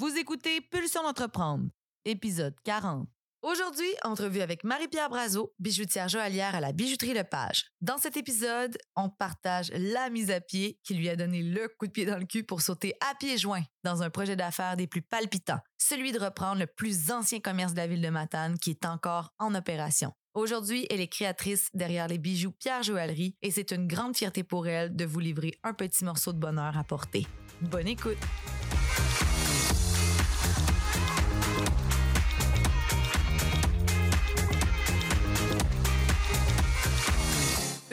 Vous écoutez Pulsion d'entreprendre, épisode 40. Aujourd'hui, entrevue avec Marie-Pierre Brazo, bijoutière joaillière à la bijouterie Lepage. Dans cet épisode, on partage la mise à pied qui lui a donné le coup de pied dans le cul pour sauter à pieds joints dans un projet d'affaires des plus palpitants, celui de reprendre le plus ancien commerce de la ville de Matane qui est encore en opération. Aujourd'hui, elle est créatrice derrière les bijoux Pierre Joaillerie et c'est une grande fierté pour elle de vous livrer un petit morceau de bonheur à porter. Bonne écoute!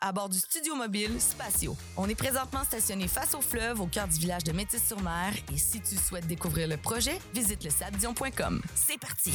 à bord du studio mobile Spatio. On est présentement stationné face au fleuve au cœur du village de Métis-sur-Mer et si tu souhaites découvrir le projet, visite le sabdion.com. C'est parti!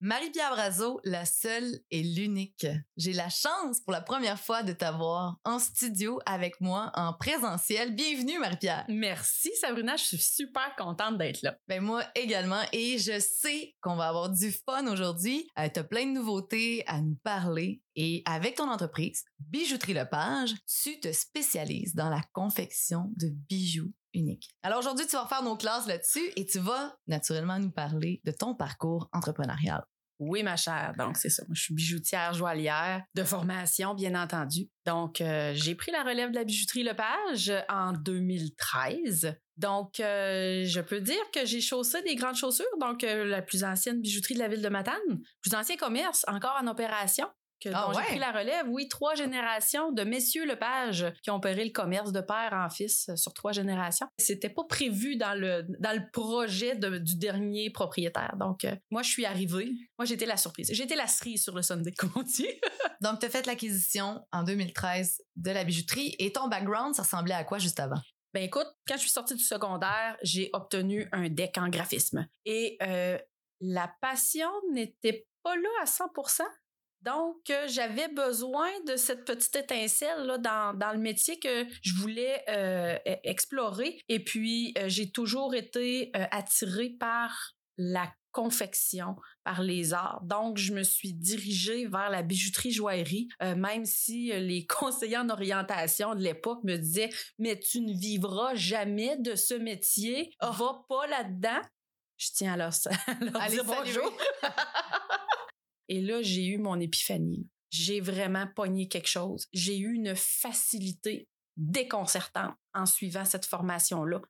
Marie-Pierre Brazo, la seule et l'unique. J'ai la chance pour la première fois de t'avoir en studio avec moi en présentiel. Bienvenue Marie-Pierre. Merci Sabrina, je suis super contente d'être là. Ben moi également et je sais qu'on va avoir du fun aujourd'hui. Euh, tu as plein de nouveautés à nous parler et avec ton entreprise, Bijouterie Lepage, tu te spécialises dans la confection de bijoux uniques. Alors aujourd'hui, tu vas faire nos classes là-dessus et tu vas naturellement nous parler de ton parcours entrepreneurial. Oui, ma chère. Donc, c'est ça. Moi, je suis bijoutière joaillière de formation, bien entendu. Donc, euh, j'ai pris la relève de la bijouterie Lepage en 2013. Donc, euh, je peux dire que j'ai chaussé des grandes chaussures. Donc, euh, la plus ancienne bijouterie de la ville de Matane, plus ancien commerce, encore en opération que Ah dont j'ai pris la relève. Oui, trois générations de messieurs Lepage qui ont opéré le commerce de père en fils euh, sur trois générations. C'était pas prévu dans le dans le projet de- du dernier propriétaire. Donc euh, moi je suis arrivée. Moi j'étais la surprise. J'étais la cerise sur le Sunday comme on dit. Donc, tu as fait l'acquisition en 2013 de la bijouterie et ton background, ça ressemblait à quoi juste avant? Ben écoute, quand je suis sortie du secondaire, j'ai obtenu un deck en graphisme et euh, la passion n'était pas là à 100%. Donc, euh, j'avais besoin de cette petite étincelle là, dans, dans le métier que je voulais euh, e- explorer. Et puis, euh, j'ai toujours été attirée par la confection, par les arts. Donc, je me suis dirigée vers la bijouterie joaillerie, euh, même si les conseillers en orientation de l'époque me disaient mais tu ne vivras jamais de ce métier. Oh. Va pas là-dedans. Je tiens à leur, à leur Allez, dire bonjour. Et là, j'ai eu mon épiphanie. J'ai vraiment pogné quelque chose. J'ai eu une facilité déconcertante en suivant cette formation-là.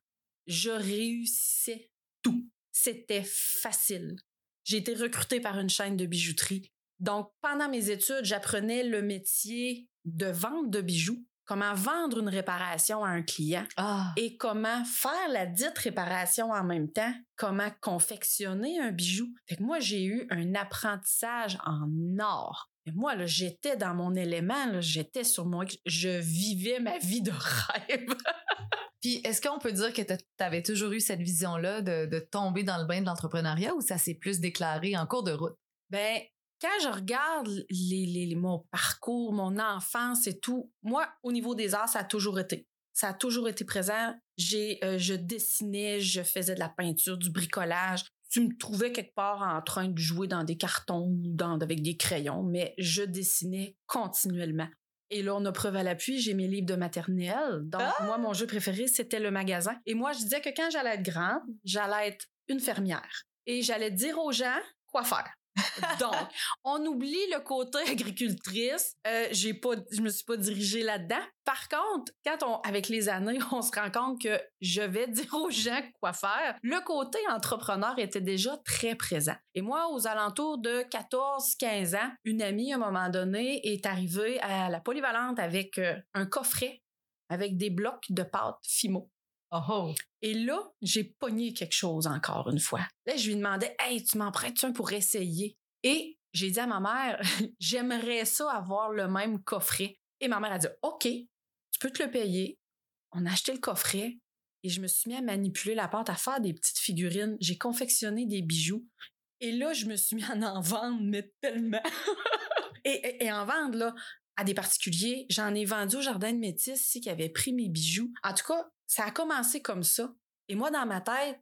Je réussissais tout. C'était facile. J'ai été recrutée par une chaîne de bijouterie. Donc, pendant mes études, j'apprenais le métier de vente de bijoux, comment vendre une réparation à un client Ah! et comment faire la dite réparation en même temps, comment confectionner un bijou. Fait que moi, j'ai eu un apprentissage en or. Et moi, là, j'étais dans mon élément, là, j'étais sur moi, je vivais ma vie de rêve. Puis, est-ce qu'on peut dire que tu avais toujours eu cette vision-là de, de tomber dans le bain de l'entrepreneuriat ou ça s'est plus déclaré en cours de route? Ben, quand je regarde les, les- mon parcours, mon enfance et tout, moi, au niveau des arts, ça a toujours été. Ça a toujours été présent. J'ai, euh, je dessinais, je faisais de la peinture, du bricolage. Tu me trouvais quelque part en train de jouer dans des cartons ou dans, avec des crayons, mais je dessinais continuellement. Et là, on a preuve à l'appui, j'ai mes livres de maternelle. Donc, Ah! moi, mon jeu préféré, c'était le magasin. Et moi, je disais que quand j'allais être grande, j'allais être une fermière. Et j'allais dire aux gens quoi faire. Donc, on oublie le côté agricultrice. Euh, j'ai pas, je me suis pas dirigée là-dedans. Par contre, quand on, avec les années, on se rend compte que je vais dire aux gens quoi faire. Le côté entrepreneur était déjà très présent. Et moi, aux alentours de 14-15 ans, une amie, à un moment donné, est arrivée à la polyvalente avec euh, un coffret avec des blocs de pâte Fimo. Oh! Et là, j'ai pogné quelque chose encore une fois. Là, je lui demandais, hey, tu m'en prêtes un pour essayer? Et j'ai dit à ma mère, j'aimerais ça avoir le même coffret. Et ma mère a dit, OK, tu peux te le payer. On a acheté le coffret et je me suis mis à manipuler la pâte, à faire des petites figurines. J'ai confectionné des bijoux. Et là, je me suis mis à en vendre, mais tellement. et, et, en vendre, là, à des particuliers. J'en ai vendu au Jardin de Métis, ici, qui avait pris mes bijoux. En tout cas, ça a commencé comme ça. Et moi, dans ma tête,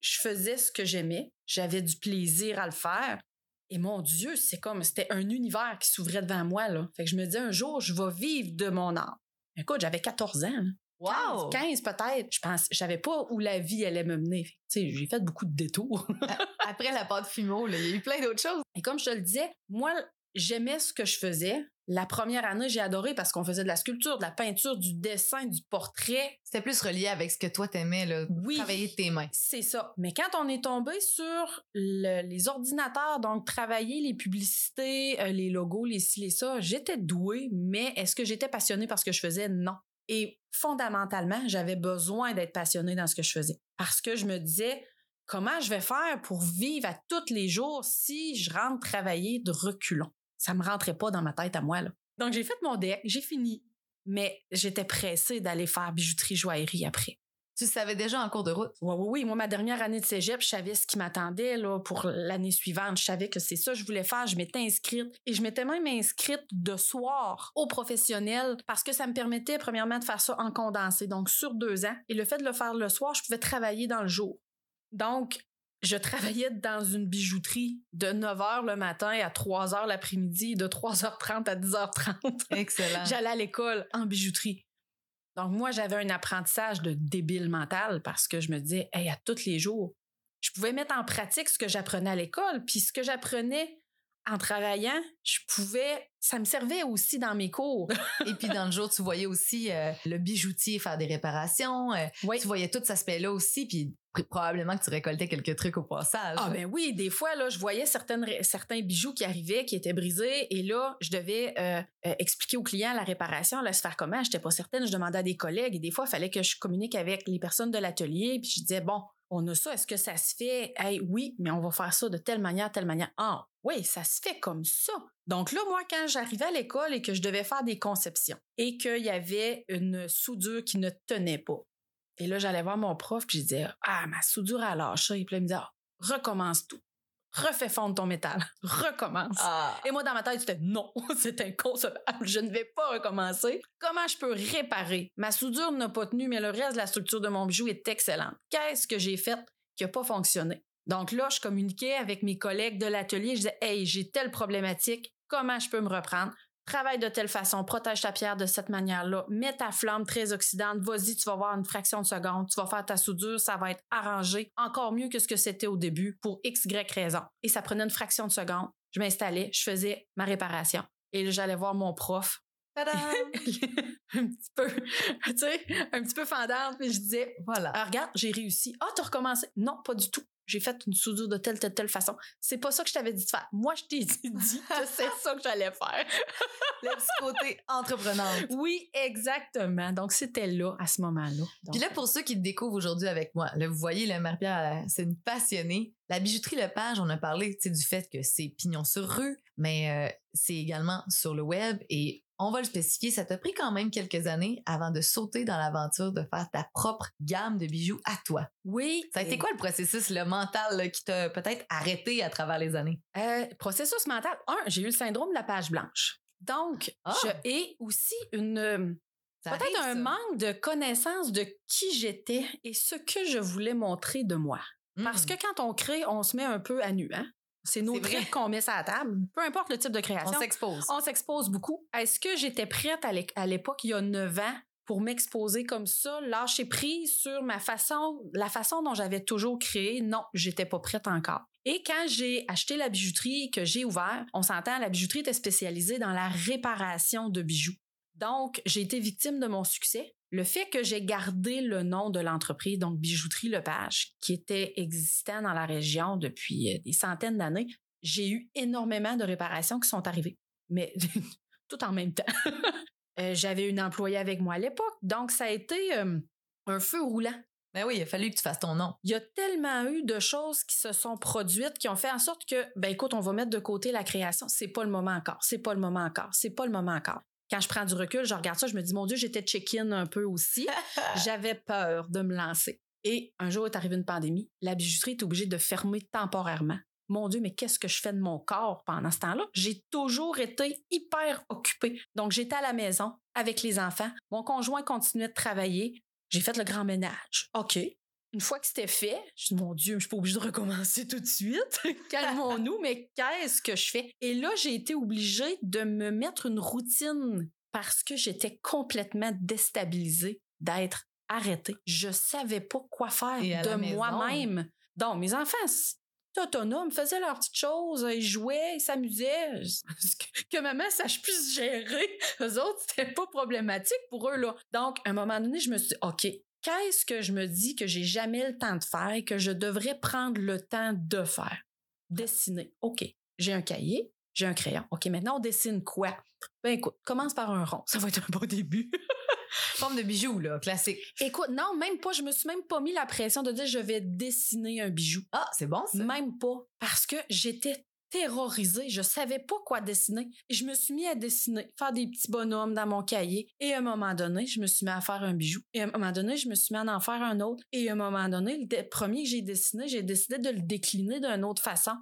je faisais ce que j'aimais. J'avais du plaisir à le faire. Et mon Dieu, c'est comme, c'était un univers qui s'ouvrait devant moi, là. Fait que je me disais, un jour, je vais vivre de mon art. Écoute, j'avais 14 ans. Wow! 15, peut-être. Je pense, je savais pas où la vie allait me mener. Tu sais, j'ai fait beaucoup de détours. Après la pâte fumeau, il y a eu plein d'autres choses. Et comme je te le disais, moi, j'aimais ce que je faisais. La première année, j'ai adoré parce qu'on faisait de la sculpture, de la peinture, du dessin, du portrait. C'était plus relié avec ce que toi t'aimais, là. Oui. Travailler tes mains. C'est ça. Mais quand on est tombé sur le- les ordinateurs, donc travailler les publicités, euh, les logos, les ci, les ça, j'étais douée, mais est-ce que j'étais passionnée par ce que je faisais? Non. Et fondamentalement, j'avais besoin d'être passionnée dans ce que je faisais. Parce que je me disais, comment je vais faire pour vivre à tous les jours si je rentre travailler de reculons? Ça me rentrait pas dans ma tête à moi, là. Donc, j'ai fait mon deck, j'ai fini. Mais j'étais pressée d'aller faire bijouterie joaillerie après. Tu savais déjà en cours de route? Oui, oui, oui. Moi, ma dernière année de cégep, je savais ce qui m'attendait là, pour l'année suivante. Je savais que c'est ça que je voulais faire. Je m'étais inscrite. Et je m'étais même inscrite de soir au professionnel parce que ça me permettait, premièrement, de faire ça en condensé, donc sur deux ans. Et le fait de le faire le soir, je pouvais travailler dans le jour. Donc, je travaillais dans une bijouterie de 9 h le matin à 3 h l'après-midi, de 3h30 à 10h30. Excellent. J'allais à l'école en bijouterie. Donc, moi, j'avais un apprentissage de débile mental parce que je me disais, hey, à tous les jours, je pouvais mettre en pratique ce que j'apprenais à l'école. Puis ce que j'apprenais en travaillant, je pouvais, ça me servait aussi dans mes cours. Et puis dans le jour, tu voyais aussi euh, le bijoutier faire des réparations. euh, Oui. Tu voyais tout cet aspect-là aussi, puis pr- probablement que tu récoltais quelques trucs au passage. Ah ben oui, des fois là, je voyais certaines certains bijoux qui arrivaient, qui étaient brisés, et là, je devais euh, expliquer au client la réparation, allait se faire comment. J'étais pas certaine, je demandais à des collègues, et des fois, il fallait que je communique avec les personnes de l'atelier, puis je disais bon, on a ça, est-ce que ça se fait? Hey, oui, mais on va faire ça de telle manière, telle manière. Ah oui, ça se fait comme ça. Donc là, moi, quand j'arrivais à l'école et que je devais faire des conceptions et qu'il y avait une soudure qui ne tenait pas, et là, j'allais voir mon prof, puis je disais Ah, ma soudure a lâché. Puis là, il me disait Ah, recommence tout. Refais fondre ton métal. Recommence. Ah. Et moi, dans ma tête, c'était non, c'est inconcevable. Je ne vais pas recommencer. Comment je peux réparer? Ma soudure n'a pas tenu, mais le reste de la structure de mon bijou est excellente. Qu'est-ce que j'ai fait qui n'a pas fonctionné? Donc là, je communiquais avec mes collègues de l'atelier. Je disais, hey, j'ai telle problématique. Comment je peux me reprendre? Travaille de telle façon, protège ta pierre de cette manière-là, mets ta flamme très oxydante, vas-y, tu vas voir une fraction de seconde, tu vas faire ta soudure, ça va être arrangé encore mieux que ce que c'était au début pour x, y raison. Et ça prenait une fraction de seconde. Je m'installais, je faisais ma réparation. Et j'allais voir mon prof. Tadam! un petit peu, tu sais, un petit peu fendante, mais je disais, voilà. ah, regarde, j'ai réussi. Ah, t'as recommencé. Non, pas du tout. J'ai fait une soudure de telle, telle, telle façon. C'est pas ça que je t'avais dit de faire. Moi, je t'ai dit que c'est ça que j'allais faire. Le petit côté entrepreneur. Oui, exactement. Donc, c'était là, à ce moment-là. Puis là, pour ceux qui te découvrent aujourd'hui avec moi, là, vous voyez, là, Marie-Pierre, c'est une passionnée. La bijouterie Lepage, on a parlé tu sais, du fait que c'est pignon sur rue, mais euh, c'est également sur le web et on va le spécifier, ça t'a pris quand même quelques années avant de sauter dans l'aventure de faire ta propre gamme de bijoux à toi. oui. Ça a été quoi le processus, le mental là, qui t'a peut-être arrêté à travers les années? Euh, processus mental. Un, j'ai eu le syndrome de la page blanche. Donc, Ah. je ai aussi une, euh, peut-être un ça. manque de connaissance de qui j'étais et ce que je voulais montrer de moi. Parce Hmm. que quand on crée, on se met un peu à nu, hein? C'est nos traits qu'on met sur la table. Peu importe le type de création. on s'expose. On s'expose beaucoup. Est-ce que j'étais prête à l'é- à l'époque, il y a neuf ans, pour m'exposer comme ça, lâcher prise sur ma façon, la façon dont j'avais toujours créé? Non, j'étais pas prête encore. Et quand j'ai acheté la bijouterie que j'ai ouvert, on s'entend, la bijouterie était spécialisée dans la réparation de bijoux. Donc, j'ai été victime de mon succès. Le fait que j'ai gardé le nom de l'entreprise, donc Bijouterie Lepage, qui était existant dans la région depuis euh, des centaines d'années, j'ai eu énormément de réparations qui sont arrivées. Mais tout en même temps. Euh, J'avais une employée avec moi à l'époque, donc ça a été euh, un feu roulant. Ben oui, il a fallu que tu fasses ton nom. Il y a tellement eu de choses qui se sont produites qui ont fait en sorte que, ben écoute, on va mettre de côté la création. C'est pas le moment encore. C'est pas le moment encore. C'est pas le moment encore. Quand je prends du recul, je regarde ça, je me dis, mon Dieu, j'étais check-in un peu aussi. J'avais peur de me lancer. Et un jour est arrivé une pandémie. La bijouterie est obligée de fermer temporairement. Mon Dieu, mais qu'est-ce que je fais de mon corps pendant ce temps-là? J'ai toujours été hyper occupée. Donc, j'étais à la maison avec les enfants. Mon conjoint continuait de travailler. J'ai fait le grand ménage. OK. Une fois que c'était fait, je dis, mon Dieu, je suis pas obligée de recommencer tout de suite. Calmons-nous, mais qu'est-ce que je fais? Et là, j'ai été obligée de me mettre une routine parce que j'étais complètement déstabilisée d'être arrêtée. Je savais pas quoi faire de moi-même. Donc, mes enfants, autonomes, faisaient leurs petites choses, ils jouaient, ils s'amusaient. Que maman sache plus gérer. Eux autres, c'était pas problématique pour eux, là. Donc, à un moment donné, je me suis dit, OK, qu'est-ce que je me dis que j'ai jamais le temps de faire et que je devrais prendre le temps de faire? Dessiner. OK. J'ai un cahier, j'ai un crayon. OK, maintenant, on dessine quoi? Ben écoute, commence par un rond. Ça va être un bon début. Forme de bijou, là, classique. Écoute, non, même pas. Je me suis même pas mis la pression de dire je vais dessiner un bijou. Ah, c'est bon, ça. Même pas. Parce que j'étais terrorisée. Je savais pas quoi dessiner. Et je me suis mis à dessiner, faire des petits bonhommes dans mon cahier. Et à un moment donné, je me suis mis à faire un bijou. Et à un moment donné, je me suis mis à en faire un autre. Et à un moment donné, le premier que j'ai dessiné, j'ai décidé de le décliner d'une autre façon.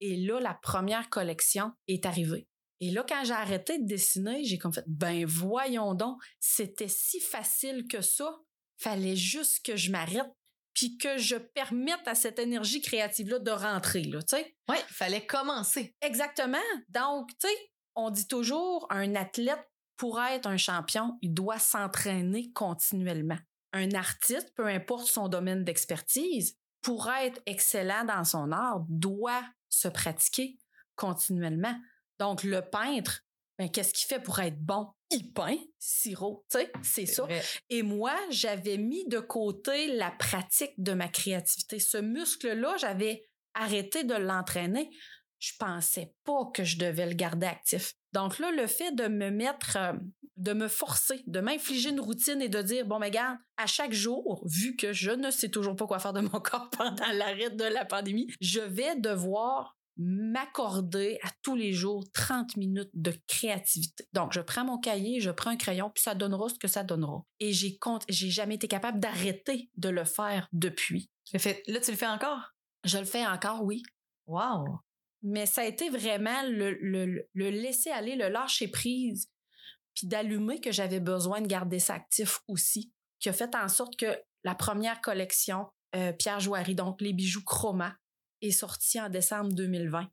Et là, la première collection est arrivée. Et là, quand j'ai arrêté de dessiner, j'ai comme fait, ben voyons donc, c'était si facile que ça. Fallait juste que je m'arrête puis que je permette à cette énergie créative-là de rentrer, là, tu sais. Oui, fallait commencer. Exactement. Donc, tu sais, on dit toujours, un athlète, pour être un champion, il doit s'entraîner continuellement. Un artiste, peu importe son domaine d'expertise, pour être excellent dans son art, doit se pratiquer continuellement. Donc, le peintre, ben, qu'est-ce qu'il fait pour être bon? Il peint, sirop, tu sais, c'est ça. Et moi, j'avais mis de côté la pratique de ma créativité. Ce muscle-là, j'avais arrêté de l'entraîner. Je pensais pas que je devais le garder actif. Donc là, le fait de me mettre, euh, de me forcer, de m'infliger une routine et de dire, bon, mais garde, à chaque jour, vu que je ne sais toujours pas quoi faire de mon corps pendant l'arrêt de la pandémie, je vais devoir m'accorder à tous les jours 30 minutes de créativité. Donc, je prends mon cahier, je prends un crayon, puis ça donnera ce que ça donnera. Et j'ai compte, j'ai jamais été capable d'arrêter de le faire depuis. Fait, là, tu le fais encore? Je le fais encore, oui. Wow! Mais ça a été vraiment le, le, le laisser aller, le lâcher prise, puis d'allumer que j'avais besoin de garder ça actif aussi, qui a fait en sorte que la première collection, euh, Pierre Joiry, donc les bijoux Chroma, est sorti en décembre 2020.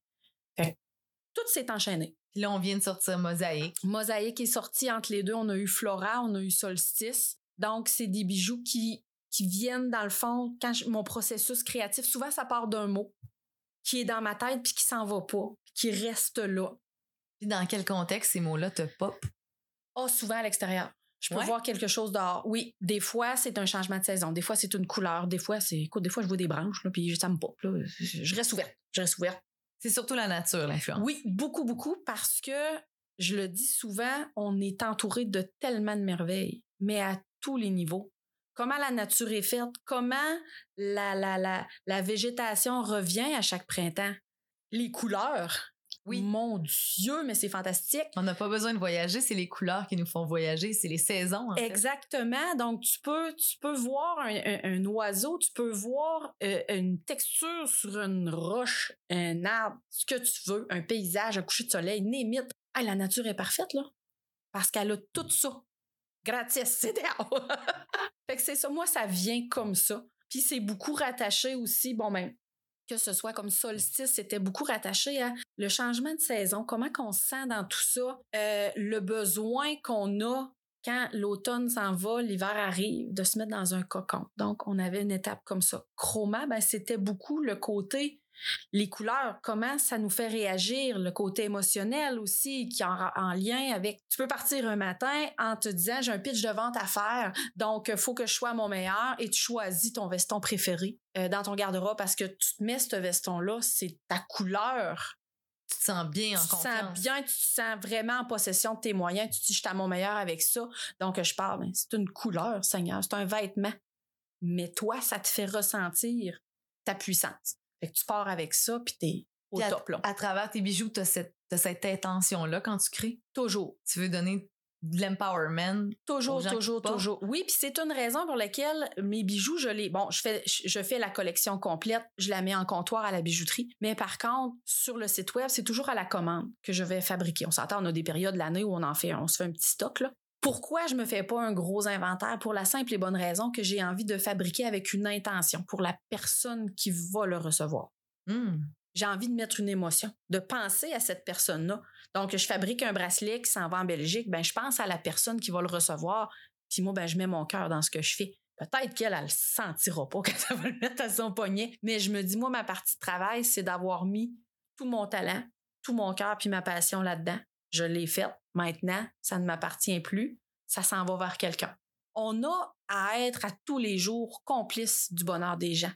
tout s'est enchaîné. Là, on vient de sortir Mosaïque. Mosaïque est sorti entre les deux. On a eu Flora, on a eu Solstice. Donc, c'est des bijoux qui, qui viennent, dans le fond, quand mon processus créatif, souvent, ça part d'un mot qui est dans ma tête puis qui s'en va pas, qui reste là. Puis dans quel contexte ces mots-là te pop? Ah, souvent à l'extérieur. Je peux voir quelque chose dehors. Oui, des fois, c'est un changement de saison. Des fois, c'est une couleur. Des fois, c'est. Écoute, des fois, je vois des branches, là, puis ça me pop. Là. Je reste ouverte. Je reste ouverte. C'est surtout la nature, l'influence. Oui, beaucoup, beaucoup, parce que je le dis souvent, on est entouré de tellement de merveilles, mais à tous les niveaux. Comment la nature est faite, comment la, la, la, la végétation revient à chaque printemps. Les couleurs, oui. Mon Dieu, mais c'est fantastique. On n'a pas besoin de voyager, c'est les couleurs qui nous font voyager, c'est les saisons. Exactement. Donc, tu peux, tu peux voir un, oiseau, tu peux voir euh, une texture sur une roche, un arbre, ce que tu veux, un paysage, un coucher de soleil, némite. Ah, la nature est parfaite, là. Parce qu'elle a tout ça. Gratis, c'est Fait que c'est ça. Moi, ça vient comme ça. Puis c'est beaucoup rattaché aussi, bon, ben, que ce soit comme solstice, c'était beaucoup rattaché à le changement de saison, comment qu'on se sent dans tout ça, euh, le besoin qu'on a quand l'automne s'en va, l'hiver arrive, de se mettre dans un cocon. Donc, on avait une étape comme ça. Chroma, ben, c'était beaucoup le côté les couleurs, comment ça nous fait réagir, le côté émotionnel aussi qui est en, lien avec. Tu peux partir un matin en te disant j'ai un pitch de vente à faire, donc il faut que je sois mon meilleur et tu choisis ton veston préféré euh, dans ton garde-robe parce que tu te mets ce veston-là, c'est ta couleur. Tu te sens bien en confiance. Tu te sens bien, tu te sens vraiment en possession de tes moyens. Tu te dis, je suis à mon meilleur avec ça. Donc, je parle, ben, c'est une couleur, Seigneur, c'est un vêtement. Mais toi, ça te fait ressentir ta puissance. Fait que tu pars avec ça, puis t'es au top, là. À travers tes bijoux, t'as cette, as cette intention-là quand tu crées? Toujours. Tu veux donner de l'empowerment. Toujours, toujours, toujours. Oui, puis c'est une raison pour laquelle mes bijoux, je les. Bon, je fais, je fais la collection complète, je la mets en comptoir à la bijouterie. Mais par contre, sur le site web, c'est toujours à la commande que je vais fabriquer. On s'entend, on a des périodes de l'année où on en fait, on se fait un petit stock, là. Pourquoi je me fais pas un gros inventaire? Pour la simple et bonne raison que j'ai envie de fabriquer avec une intention pour la personne qui va le recevoir. Hmm. J'ai envie de mettre une émotion, de penser à cette personne-là. Donc, je fabrique un bracelet qui s'en va en Belgique, ben, je pense à la personne qui va le recevoir, puis moi, ben, je mets mon cœur dans ce que je fais. Peut-être qu'elle, elle le sentira pas quand elle va le mettre à son poignet, mais je me dis, moi, ma partie de travail, c'est d'avoir mis tout mon talent, tout mon cœur puis ma passion là-dedans. Je l'ai faite. Maintenant, ça ne m'appartient plus. Ça s'en va vers quelqu'un. On a à être à tous les jours complice du bonheur des gens.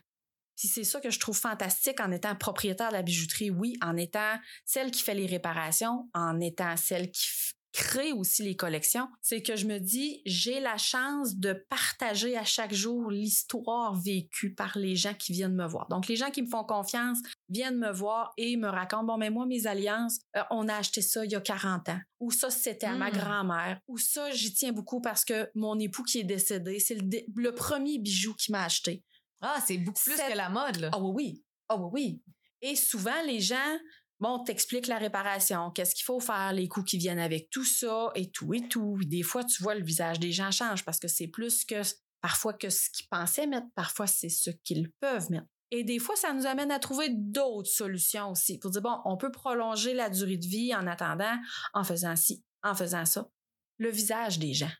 Puis c'est ça que je trouve fantastique en étant propriétaire de la bijouterie, oui, en étant celle qui fait les réparations, en étant celle qui crée aussi les collections, c'est que je me dis, j'ai la chance de partager à chaque jour l'histoire vécue par les gens qui viennent me voir. Donc, les gens qui me font confiance viennent me voir et me racontent, bon, mais moi, mes alliances, euh, on a acheté ça il y a 40 ans. Ou ça, c'était à ma Hmm. grand-mère. Ou ça, j'y tiens beaucoup parce que mon époux qui est décédé, c'est le, premier bijou qu'il m'a acheté. Ah, c'est beaucoup plus Cette- que la mode, là. Ah oui, oui. Ah oui, oui. Et souvent, les gens, bon, t'expliquent la réparation, qu'est-ce qu'il faut faire, les coûts qui viennent avec tout ça et tout et tout. Des fois, tu vois, le visage des gens change parce que c'est plus que parfois que ce qu'ils pensaient mettre, parfois c'est ce qu'ils peuvent mettre. Et des fois, ça nous amène à trouver d'autres solutions aussi pour dire, bon, on peut prolonger la durée de vie en attendant, en faisant ci, en faisant ça. Le visage des gens,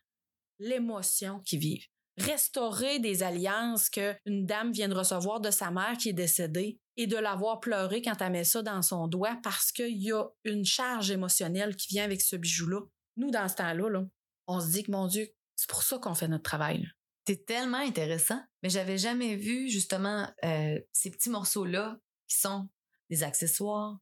l'émotion qu'ils vivent restaurer des alliances qu'une dame vient de recevoir de sa mère qui est décédée et de l'avoir pleuré quand elle met ça dans son doigt parce qu'il y a une charge émotionnelle qui vient avec ce bijou-là. Nous, dans ce temps-là, là, on se dit que, mon Dieu, c'est pour ça qu'on fait notre travail. là. C'est tellement intéressant, mais j'avais jamais vu justement euh, ces petits morceaux-là qui sont des accessoires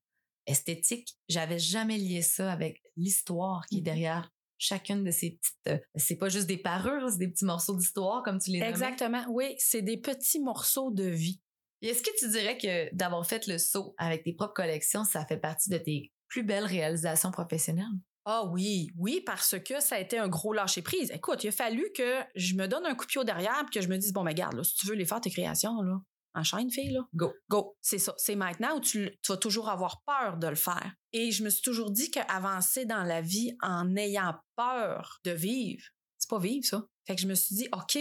esthétiques. J'avais jamais lié ça avec l'histoire qui est Mhm. derrière chacune de ces petites. euh, c'est pas juste des parures, c'est des petits morceaux d'histoire comme tu les nommais. Exactement. Oui, c'est des petits morceaux de vie. Et Est-ce que tu dirais que d'avoir fait le saut avec tes propres collections, ça fait partie de tes plus belles réalisations professionnelles? Ah oui, oui, parce que ça a été un gros lâcher-prise. Écoute, il a fallu que je me donne un coup de pied au derrière puis que je me dise, bon, mais garde, là, si tu veux les faire, tes créations, là, enchaîne, fille, là. Go. Go. C'est ça. C'est maintenant où tu, tu vas toujours avoir peur de le faire. Et je me suis toujours dit qu'avancer dans la vie en ayant peur de vivre, c'est pas vivre, ça. Fait que je me suis dit, OK,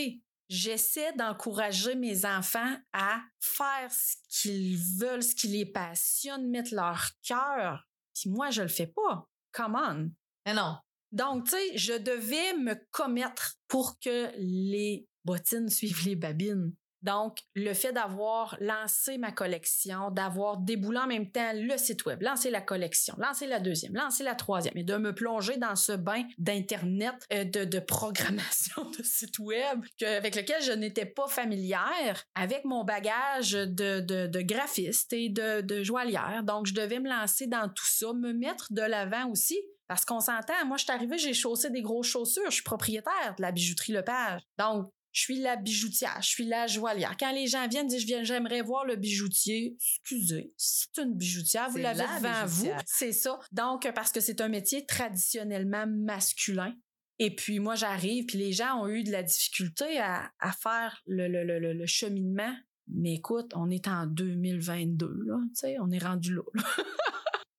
j'essaie d'encourager mes enfants à faire ce qu'ils veulent, ce qui les passionne, mettre leur cœur. Puis moi, je le fais pas. Come on. Mais non. Donc, tu sais, je devais me commettre pour que les bottines suivent les babines. Donc, le fait d'avoir lancé ma collection, d'avoir déboulé en même temps le site web, lancé la collection, lancé la deuxième, lancé la troisième, et de me plonger dans ce bain d'Internet, euh, de, de programmation de site web que- avec lequel je n'étais pas familière, avec mon bagage de, de, graphiste et de, de joaillière. Donc, je devais me lancer dans tout ça, me mettre de l'avant aussi. Parce qu'on s'entend, moi, je suis arrivée, j'ai chaussé des grosses chaussures, je suis propriétaire de la bijouterie Lepage. Donc, je suis la bijoutière, je suis la joaillière. Quand les gens viennent dire je viens, j'aimerais voir le bijoutier, excusez, c'est une bijoutière, vous l'avez la devant vous, c'est ça. Donc parce que c'est un métier traditionnellement masculin. Et puis moi j'arrive, puis les gens ont eu de la difficulté à, à faire le, le, le, le- le cheminement. Mais écoute, on est en 2022 là, tu sais, on est rendu là. là.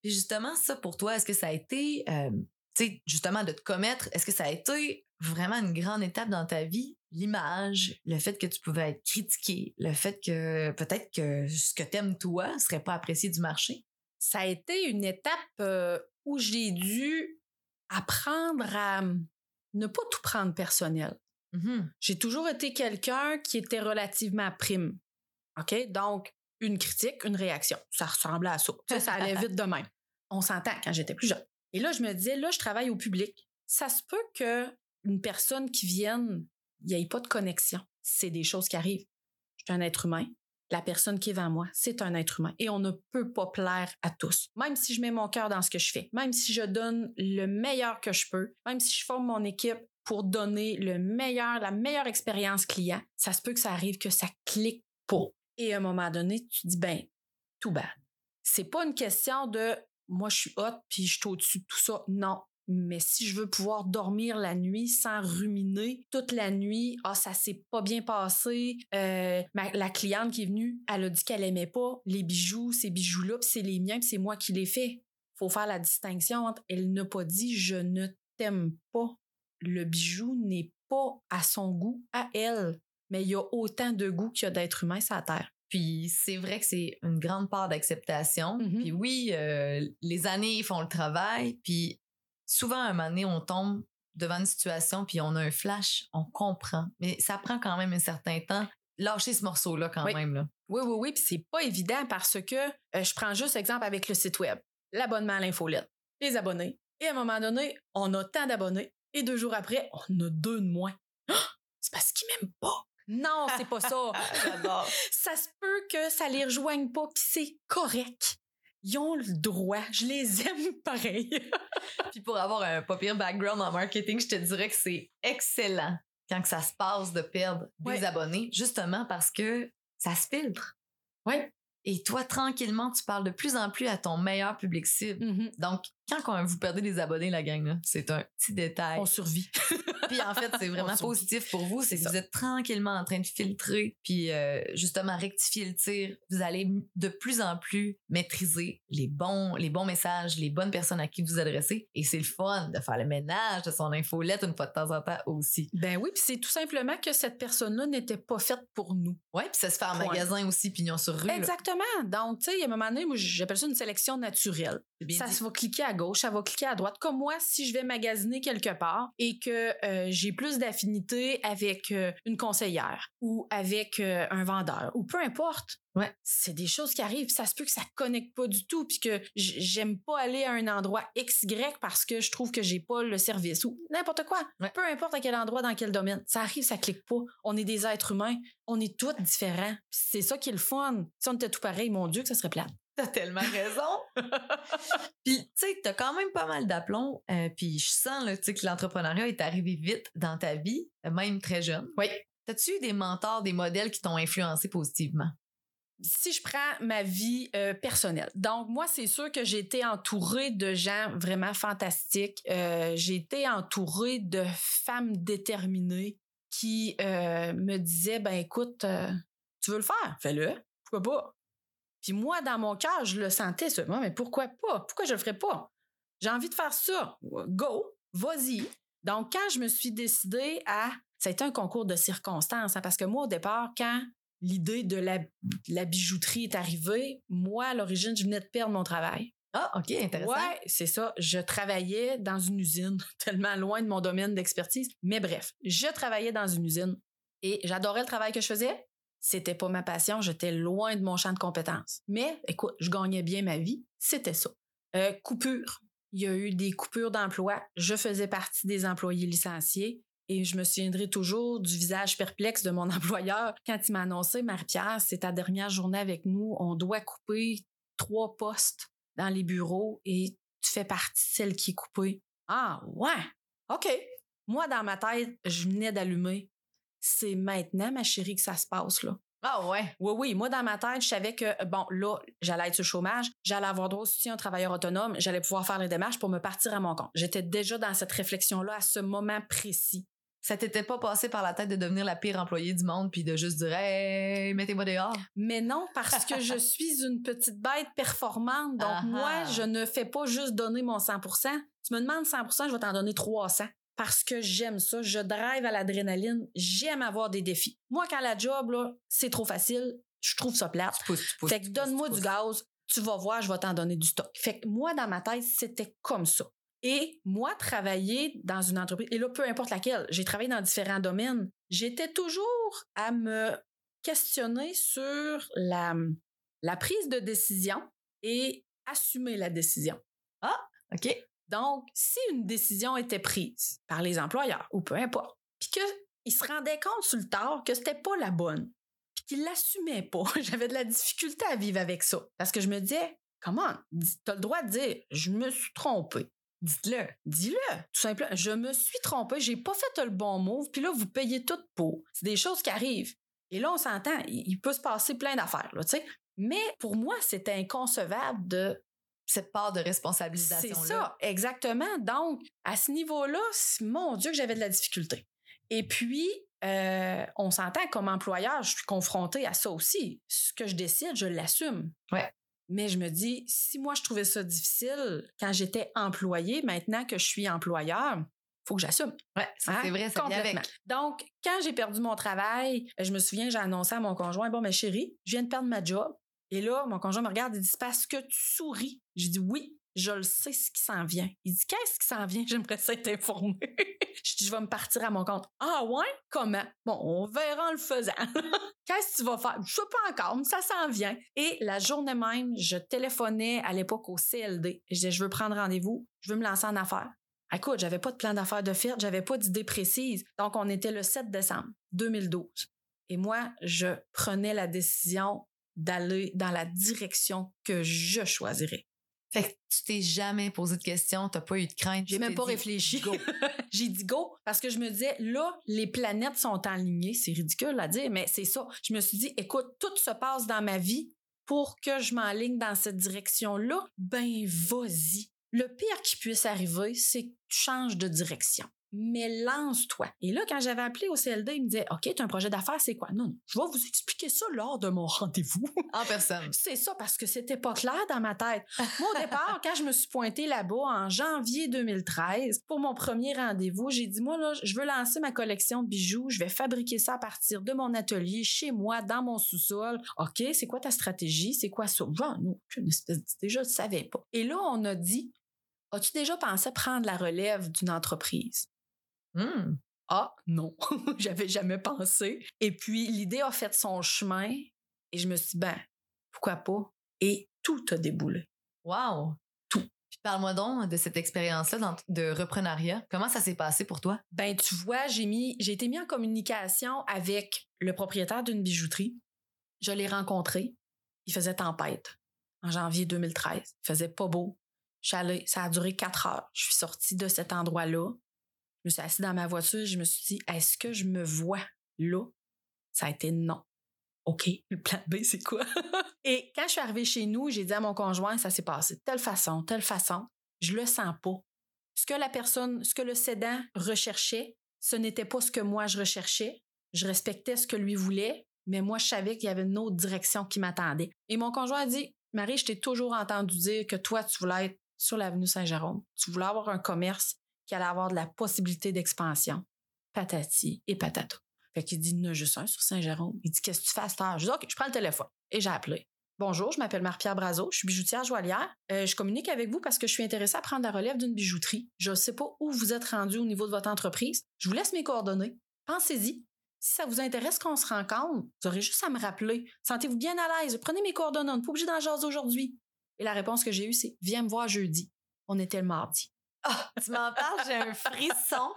Puis justement, ça pour toi, est-ce que ça a été, euh, sais, justement de te commettre, est-ce que ça a été vraiment une grande étape dans ta vie? L'image, le fait que tu pouvais être critiqué, le fait que peut-être que ce que t'aimes toi serait pas apprécié du marché? ça a été une étape euh, où j'ai dû apprendre à ne pas tout prendre personnel. Mhm. J'ai toujours été quelqu'un qui était relativement prime. OK? Donc, une critique, une réaction. Ça ressemblait à ça. Sais, ça allait vite de même. On s'entend quand j'étais plus jeune. Et là, je me disais, là, je travaille au public. Ça se peut que une personne qui vienne, il n'y ait pas de connexion. C'est des choses qui arrivent. Je suis un être humain. La personne qui est devant moi, c'est un être humain. Et on ne peut pas plaire à tous. Même si je mets mon cœur dans ce que je fais, même si je donne le meilleur que je peux, même si je forme mon équipe pour donner le meilleur, la meilleure expérience client, ça se peut que ça arrive que ça clique pas. Et à un moment donné, tu dis, ben, tout bad. C'est pas une question de moi, je suis hot puis je suis au-dessus de tout ça. Non. Mais si je veux pouvoir dormir la nuit sans ruminer toute la nuit, ah, ça s'est pas bien passé. Euh, la cliente qui est venue, elle a dit qu'elle aimait pas les bijoux, ces bijoux-là, puis c'est les miens, puis c'est moi qui les fais. Faut faire la distinction entre elle n'a pas dit je ne t'aime pas. Le bijou n'est pas à son goût, à elle. Mais il y a autant de goût qu'il y a d'êtres humains sur la Terre. Puis c'est vrai que c'est une grande part d'acceptation. Mhm. Puis oui, euh, les années font le travail. Puis souvent, un moment donné, on tombe devant une situation, puis on a un flash, on comprend. Mais ça prend quand même un certain temps. Lâcher ce morceau-là quand Oui. même. Là. Oui, oui, oui, puis c'est pas évident parce que euh, je prends juste exemple avec le site web, l'abonnement à l'infolette, les abonnés. Et à un moment donné, on a tant d'abonnés. Et deux jours après, on a deux de moins. Ah! C'est parce qu'ils m'aiment pas. Non, c'est pas ça. J'adore. ça se peut que ça les rejoigne pas, puis c'est correct. Ils ont le droit. Je les aime pareil. Puis pour avoir un pas pire background en marketing, je te dirais que c'est excellent quand que ça se passe de perdre des abonnés, justement parce que ça se filtre. Oui. Et toi, tranquillement, tu parles de plus en plus à ton meilleur public cible. Donc, quand on- vous perdez des abonnés, la gang, là, c'est un petit détail. On survit. Puis en fait, c'est vraiment positif pour vous. C'est que ça. vous êtes tranquillement en train de filtrer, puis euh, justement rectifier le tir. Vous allez de plus en plus maîtriser les bons, les bons messages, les bonnes personnes à qui vous adressez. Et c'est le fun de faire le ménage de son infolette une fois de temps en temps aussi. Ben oui, puis c'est tout simplement que cette personne-là n'était pas faite pour nous. Ouais, puis ça se fait en Point. magasin aussi, pignon sur rue. là. Exactement. Donc, tu sais, il y a un moment donné, moi, j'appelle ça une sélection naturelle. Bien Ça dit. va cliquer à gauche, ça va cliquer à droite. Comme moi, si je vais magasiner quelque part et que euh, j'ai plus d'affinité avec euh, une conseillère ou avec euh, un vendeur ou peu importe. Ouais. C'est des choses qui arrivent. Ça se peut que ça connecte pas du tout puis que j'aime pas aller à un endroit XY parce que je trouve que j'ai pas le service ou n'importe quoi. Ouais. Peu importe à quel endroit, dans quel domaine. Ça arrive, ça clique pas. On est des êtres humains. On est tous différents. C'est ça qui est le fun. Si on était tout pareil, mon Dieu, que ça serait plate. T'as tellement raison. puis, tu sais, t'as quand même pas mal d'aplomb. euh, puis, je sens là, tu sais, que l'entrepreneuriat est arrivé vite dans ta vie, même très jeune. Oui. T'as-tu eu des mentors, des modèles qui t'ont influencé positivement? si je prends ma vie euh, personnelle, donc moi, c'est sûr que j'ai été entourée de gens vraiment fantastiques. Euh, j'ai été entourée de femmes déterminées qui me disaient, ben écoute, tu veux le faire, fais-le, pourquoi pas? Puis moi, dans mon cœur, je le sentais, ça. Moi, mais pourquoi pas? Pourquoi je le ferais pas? J'ai envie de faire ça. Go, vas-y. Donc, quand je me suis décidée à... Ça a été un concours de circonstances, hein, parce que moi, au départ, quand l'idée de la, la bijouterie est arrivée, moi, à l'origine, je venais de perdre mon travail. Ah, OK, intéressant. Ouais, c'est ça. Je travaillais dans une usine, tellement loin de mon domaine d'expertise. Mais bref, je travaillais dans une usine et j'adorais le travail que je faisais. C'était pas ma passion, j'étais loin de mon champ de compétences. Mais écoute, je gagnais bien ma vie, c'était ça. Euh, coupure. Il y a eu des coupures d'emploi. Je faisais partie des employés licenciés. Et je me souviendrai toujours du visage perplexe de mon employeur quand il m'a annoncé, Marie-Pierre, c'est ta dernière journée avec nous, on doit couper trois postes dans les bureaux et tu fais partie de celle qui est coupée. Ah, ouais. OK. Moi, dans ma tête, je venais d'allumer. C'est maintenant, ma chérie, que ça se passe, là. Ah, ouais. Oui, oui. Moi, dans ma tête, je savais que, bon, là, j'allais être sur le chômage, j'allais avoir droit au soutien aux travailleurs autonomes, j'allais pouvoir faire les démarches pour me partir à mon compte. J'étais déjà dans cette réflexion-là à ce moment précis. Ça t'était pas passé par la tête de devenir la pire employée du monde puis de juste dire, hey, mettez-moi dehors? Mais non, parce que je suis une petite bête performante. Donc, Ah ah. moi, je ne fais pas juste donner mon 100% Tu me demandes 100% je vais t'en donner 300. Parce que j'aime ça. Je drive à l'adrénaline. J'aime avoir des défis. Moi, quand la job, là, c'est trop facile, je trouve ça plate. Tu pousses, tu pousses. Fait que donne-moi du gaz, tu vas voir, je vais t'en donner du stock. Fait que moi, dans ma tête, c'était comme ça. Et moi, travailler dans une entreprise, et là, peu importe laquelle, j'ai travaillé dans différents domaines, j'étais toujours à me questionner sur la, la prise de décision et assumer la décision. OK. Donc, si une décision était prise par les employeurs ou peu importe, puis qu'ils se rendaient compte sur le tard que c'était pas la bonne, puis qu'ils l'assumaient pas, j'avais de la difficulté à vivre avec ça. Parce que je me disais, comment? T'as le droit de dire, je me suis trompé. Dites-le. Dis-le, tout simplement. Je me suis trompé, j'ai pas fait le bon move, puis là, vous payez tout pour. C'est des choses qui arrivent. Et là, on s'entend, il peut se passer plein d'affaires, tu sais. Mais pour moi, c'était inconcevable de cette part de responsabilisation-là. C'est ça, exactement. Donc, à ce niveau-là, mon Dieu que j'avais de la difficulté. Et puis, euh, on s'entend comme employeur, je suis confrontée à ça aussi. Ce que je décide, je l'assume. Ouais. Mais je me dis, si moi je trouvais ça difficile quand j'étais employée, maintenant que je suis employeur, faut que j'assume. Ouais, Hein? c'est vrai, ça vient avec. Donc, quand j'ai perdu mon travail, je me souviens, j'ai annoncé à mon conjoint, bon, mais chérie, je viens de perdre ma job. Et là, mon conjoint me regarde et dit, parce que tu souris. J'ai dit, oui, je le sais ce qui s'en vient. Il dit, qu'est-ce qui s'en vient? J'aimerais ça être informé. je dis, je vais me partir à mon compte. Ah ouais? Comment? Bon, on verra en le faisant. qu'est-ce que tu vas faire? Je sais pas encore, mais ça s'en vient. Et la journée même, je téléphonais à l'époque au CLD. Je disais, je veux prendre rendez-vous, je veux me lancer en affaires. Écoute, j'avais pas de plan d'affaires de fait, j'avais pas d'idée précise. Donc, on était le 7 décembre 2012. Et moi, je prenais la décision d'aller dans la direction que je choisirais. Fait que tu t'es jamais posé de questions, t'as pas eu de crainte. J'ai même pas dit, réfléchi. go. J'ai dit go parce que je me disais, là, les planètes sont alignées. C'est ridicule à dire, mais c'est ça. Je me suis dit, écoute, tout se passe dans ma vie pour que je m'enligne dans cette direction-là. Ben, vas-y. Le pire qui puisse arriver, c'est que tu changes de direction. Mais lance-toi. Et là, quand j'avais appelé au CLD, il me disait, OK, tu as un projet d'affaires, c'est quoi? Non, non, je vais vous expliquer ça lors de mon rendez-vous. En personne. C'est ça parce que c'était pas clair dans ma tête. Moi, au départ, quand je me suis pointée là-bas en janvier 2013 pour mon premier rendez-vous, j'ai dit, moi, là, je veux lancer ma collection de bijoux. Je vais fabriquer ça à partir de mon atelier, chez moi, dans mon sous-sol. OK, c'est quoi ta stratégie? C'est quoi ça? Genre, non, une espèce d'idée, je ne savais pas. Et là, on a dit, as-tu déjà pensé prendre la relève d'une entreprise? Hmm. Ah, non, j'avais jamais pensé. Et puis, l'idée a fait son chemin et je me suis dit, ben, pourquoi pas? Et tout a déboulé. Wow. Tout. Puis parle-moi donc de cette expérience-là de reprenariat. Comment ça s'est passé pour toi? Ben, tu vois, j'ai mis, j'ai été mis en communication avec le propriétaire d'une bijouterie. Je l'ai rencontré. Il faisait tempête en janvier 2013. Il faisait pas beau. Allée, ça a duré quatre heures. Je suis sortie de cet endroit-là. Je me suis assise dans ma voiture. Je me suis dit, est-ce que je me vois là? Ça a été non. OK, le plan B, c'est quoi? Et quand je suis arrivée chez nous, j'ai dit à mon conjoint, ça s'est passé de telle façon, telle façon. Je le sens pas. Ce que la personne, ce que le cédant recherchait, ce n'était pas ce que moi je recherchais. Je respectais ce que lui voulait, mais moi, je savais qu'il y avait une autre direction qui m'attendait. Et mon conjoint a dit, Marie, je t'ai toujours entendu dire que toi, tu voulais être sur l'avenue Saint-Jérôme. Tu voulais avoir un commerce qui allait avoir de la possibilité d'expansion. Patati et patata. Fait qu'il dit, il juste un sur Saint-Jérôme. Il dit, qu'est-ce que tu fais à cette? Je dis, OK, je prends le téléphone. Et j'ai appelé. Bonjour, je m'appelle Marie-Pierre Brazo, je suis bijoutière joaillière. Euh, je communique avec vous parce que je suis intéressée à prendre la relève d'une bijouterie. Je ne sais pas où vous êtes rendu au niveau de votre entreprise. Je vous laisse mes coordonnées. Pensez-y. Si ça vous intéresse qu'on se rencontre, vous aurez juste à me rappeler. Sentez-vous bien à l'aise. Prenez mes coordonnées. On n'est pas obligé d'en jaser aujourd'hui. Et la réponse que j'ai eue, c'est Viens me voir jeudi. On était le mardi. Ah, tu m'en parles, j'ai un frisson.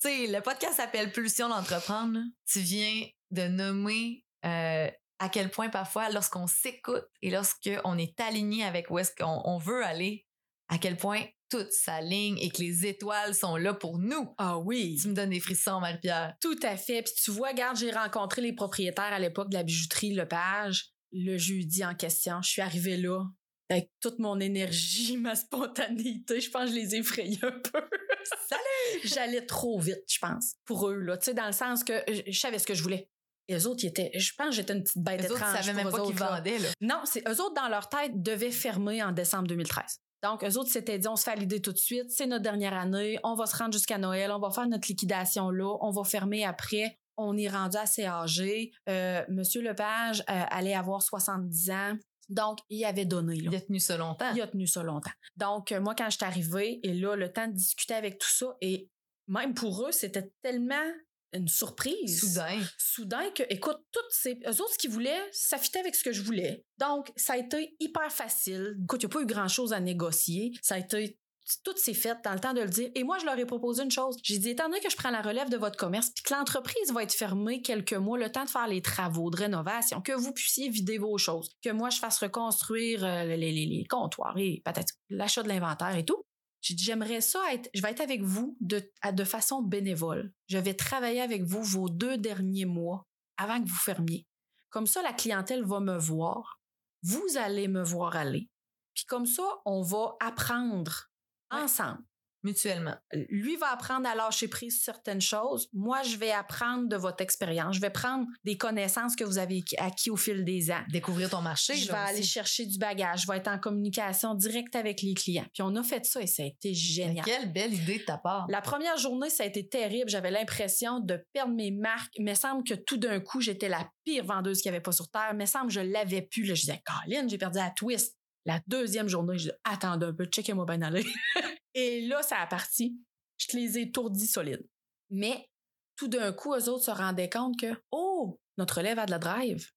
tu sais, le podcast s'appelle Pulsion d'entreprendre. Tu viens de nommer euh, à quel point parfois, lorsqu'on s'écoute et lorsqu'on est aligné avec où est-ce qu'on on veut aller, à quel point tout s'aligne et que les étoiles sont là pour nous. Ah oui. Tu me donnes des frissons, Marie-Pierre. Tout à fait. Puis tu vois, regarde, j'ai rencontré les propriétaires à l'époque de la bijouterie Lepage le jeudi en question. Je suis arrivée là avec toute mon énergie, ma spontanéité. Je pense que je les ai effrayés un peu. Salut! J'allais trop vite, je pense, pour eux, là. Tu sais, dans le sens que je savais ce que je voulais. Et eux autres, ils étaient, je pense que j'étais une petite bête Les autres, étrange. ils savaient même pas qu'ils autres, vendaient, là. Non, c'est eux autres dans leur tête devaient fermer en décembre 2013. Donc eux autres s'étaient dit on se fait l'idée tout de suite, c'est notre dernière année, on va se rendre jusqu'à Noël, on va faire notre liquidation là, on va fermer après. On est rendu assez âgé. Euh, Monsieur Lepage euh, allait avoir 70 ans. Donc, il avait donné. Là. Il a tenu ça longtemps. Il a tenu ça longtemps. Donc, euh, moi, quand je suis arrivée, et là, le temps de discuter avec tout ça, et même pour eux, c'était tellement une surprise Soudain. soudain que, écoute, toutes ces. Eux autres, ce qu'ils voulaient, ça fitait avec ce que je voulais. Donc, ça a été hyper facile. Écoute, il n'y a pas eu grand-chose à négocier. Ça a été. Tout s'est fait dans le temps de le dire. Et moi, je leur ai proposé une chose. J'ai dit, étant donné que je prends la relève de votre commerce, puis que l'entreprise va être fermée quelques mois, le temps de faire les travaux de rénovation, que vous puissiez vider vos choses, que moi, je fasse reconstruire euh, les, les- les comptoirs et peut-être l'achat de l'inventaire et tout. J'ai dit, j'aimerais ça être, je vais être avec vous de, de façon bénévole. Je vais travailler avec vous vos deux derniers mois avant que vous fermiez. Comme ça, la clientèle va me voir. Vous allez me voir aller. Puis comme ça, on va apprendre. Ensemble. Mutuellement. Lui va apprendre à lâcher prise certaines choses. Moi, je vais apprendre de votre expérience. Je vais prendre des connaissances que vous avez acquis au fil des ans. Découvrir ton marché. Je vais aller chercher du bagage. Je vais être en communication directe avec les clients. Puis on a fait ça et ça a été génial. Quelle belle idée de ta part. La première journée, ça a été terrible. J'avais l'impression de perdre mes marques. Il me semble que tout d'un coup, j'étais la pire vendeuse qu'il n'y avait pas sur Terre. Il me semble que je l'avais plus. Là, je disais, Colin, j'ai perdu la twist. La deuxième journée, je dis, attends un peu, checkez-moi bien aller. Et là, ça a parti. Je te les ai étourdis solides. Mais tout d'un coup, eux autres se rendaient compte que, oh, notre élève a de la drive.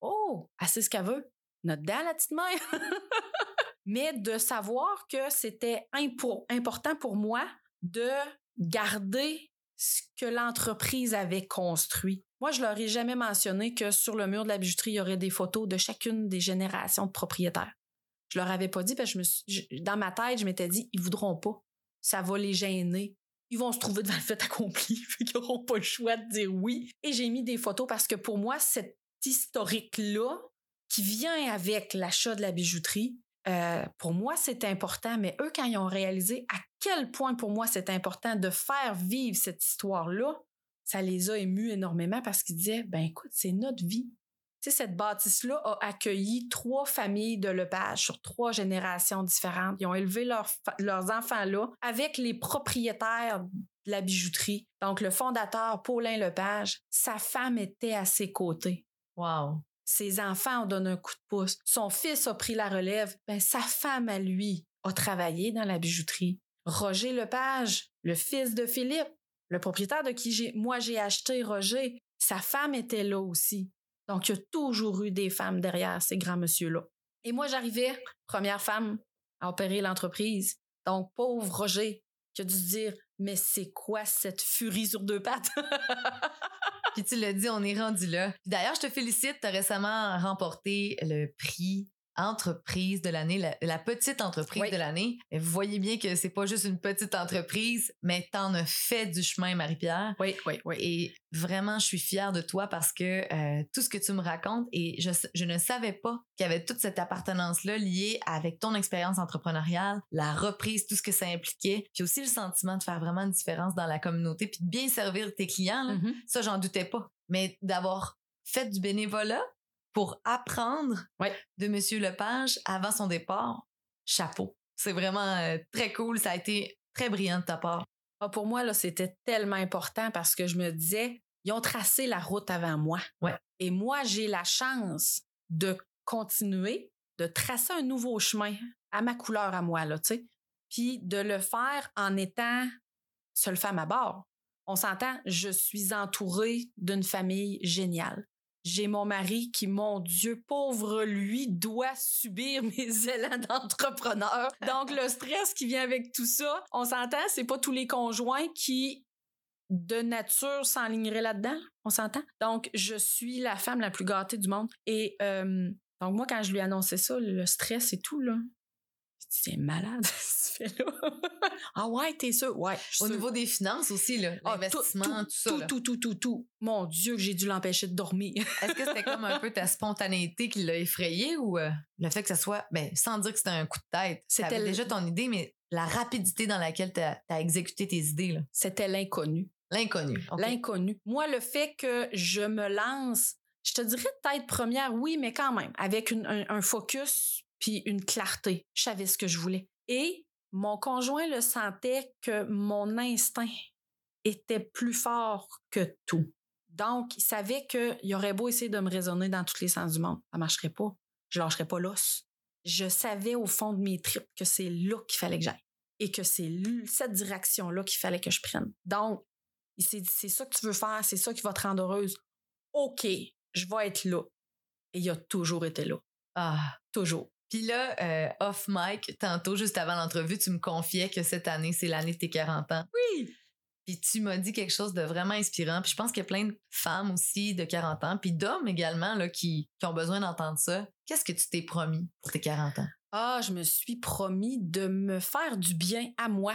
Oh, elle sait ce qu'elle veut. Notre dent, la petite mère. Mais de savoir que c'était impo- important pour moi de garder ce que l'entreprise avait construit. Moi, je leur ai jamais mentionné que sur le mur de la bijouterie, il y aurait des photos de chacune des générations de propriétaires. Je leur avais pas dit parce que dans ma tête, je m'étais dit, ils voudront pas. Ça va les gêner. Ils vont se trouver devant le fait accompli. Qu'ils n'auront pas le choix de dire oui. Et j'ai mis des photos parce que pour moi, cet historique-là, qui vient avec l'achat de la bijouterie, euh, pour moi, c'est important. Mais eux, quand ils ont réalisé à quel point pour moi c'est important de faire vivre cette histoire-là, ça les a émus énormément parce qu'ils disaient, ben écoute, c'est notre vie. Sais, cette bâtisse-là a accueilli trois familles de Lepage sur trois générations différentes. Ils ont élevé leurs, fa- leurs enfants là avec les propriétaires de la bijouterie. Donc, le fondateur, Paulin Lepage, sa femme était à ses côtés. Wow. Ses enfants ont donné un coup de pouce. Son fils a pris la relève. Ben, sa femme, à lui, a travaillé dans la bijouterie. Roger Lepage, le fils de Philippe, le propriétaire de qui j'ai, moi j'ai acheté Roger, sa femme était là aussi. Donc, il y a toujours eu des femmes derrière ces grands messieurs-là. Et moi, j'arrivais, première femme à opérer l'entreprise. Donc, pauvre Roger, qui a dû se dire, mais c'est quoi cette furie sur deux pattes? Puis tu l'as dit, on est rendu là. D'ailleurs, je te félicite, tu as récemment remporté le prix entreprise de l'année, la, la petite entreprise Oui. de l'année. Et Vous voyez bien que c'est pas juste une petite entreprise, mais t'en as fait du chemin, Marie-Pierre. oui, oui, oui. Et vraiment, je suis fière de toi parce que euh, tout ce que tu me racontes, et je, je ne savais pas qu'il y avait toute cette appartenance-là liée avec ton expérience entrepreneuriale, la reprise, tout ce que ça impliquait, puis aussi le sentiment de faire vraiment une différence dans la communauté, puis de bien servir tes clients. là. Mhm. Ça, j'en doutais pas. Mais d'avoir fait du bénévolat pour apprendre Ouais. de Monsieur Lepage avant son départ, chapeau. C'est vraiment euh, très cool. Ça a été très brillant de ta part. Ah, pour moi, là, c'était tellement important parce que je me disais, ils ont tracé la route avant moi. Ouais. Et moi, j'ai la chance de continuer, de tracer un nouveau chemin à ma couleur à moi, là, tu sais. Puis de le faire en étant seule femme à bord. On s'entend, je suis entourée d'une famille géniale. J'ai mon mari qui, mon Dieu, pauvre lui, doit subir mes élans d'entrepreneur. Donc, le stress qui vient avec tout ça, on s'entend, c'est pas tous les conjoints qui, de nature, s'enligneraient là-dedans. On s'entend? Donc, je suis la femme la plus gâtée du monde. Et euh, donc, moi, quand je lui annonçais ça, le stress et tout, là, c'est malade, ce que tu fais là. ah ouais, t'es sûr? Ouais. Au niveau des finances aussi, là, Ah, l'investissement, tout, tout, ça. tout, tout, tout, tout, tout. Mon Dieu, que j'ai dû l'empêcher de dormir. Est-ce que c'était comme un peu ta spontanéité qui l'a effrayé ou euh, le fait que ça soit, ben, sans dire que c'était un coup de tête, C'était déjà ton idée, mais la rapidité dans laquelle tu as, exécuté tes idées, là? C'était l'inconnu. l'inconnu. L'inconnu. Moi, le fait que je me lance, je te dirais tête première, oui, mais quand même, avec une- un, un focus puis une clarté. Je savais ce que je voulais. Et mon conjoint le sentait que mon instinct était plus fort que tout. Donc, il savait qu'il aurait beau essayer de me raisonner dans tous les sens du monde. Ça marcherait pas. Je lâcherais pas l'os. Je savais au fond de mes tripes que c'est là qu'il fallait que j'aille. Et que c'est cette direction-là qu'il fallait que je prenne. Donc, il s'est dit, c'est ça que tu veux faire, c'est ça qui va te rendre heureuse. OK, je vais être là. Et il a toujours été là. Ah. Toujours. Puis là, euh, off mic, tantôt, juste avant l'entrevue, tu me confiais que cette année, c'est l'année de tes 40 ans. Oui. Puis tu m'as dit quelque chose de vraiment inspirant. Puis je pense qu'il y a plein de femmes aussi de 40 ans, puis d'hommes également, là, qui, qui ont besoin d'entendre ça. Qu'est-ce que tu t'es promis pour tes 40 ans? Ah, je me suis promis de me faire du bien à moi.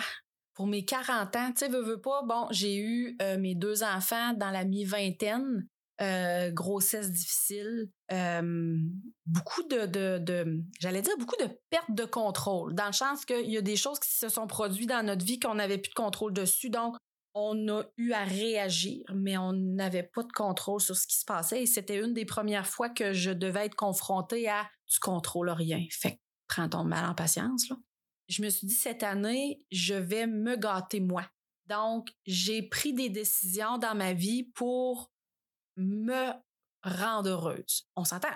Pour mes 40 ans, tu sais, veux, veux pas, bon, j'ai eu euh, mes deux enfants dans la mi-vingtaine. Euh, grossesse difficile, euh, beaucoup de, de, de j'allais dire beaucoup de perte de contrôle, dans le sens qu'il y a des choses qui se sont produites dans notre vie qu'on n'avait plus de contrôle dessus. Donc, on a eu à réagir, mais on n'avait pas de contrôle sur ce qui se passait. Et c'était une des premières fois que je devais être confrontée à tu contrôles rien. Fait que prends ton mal en patience. Là. Je me suis dit, cette année, je vais me gâter moi. Donc, j'ai pris des décisions dans ma vie pour me rendre heureuse. On s'entend.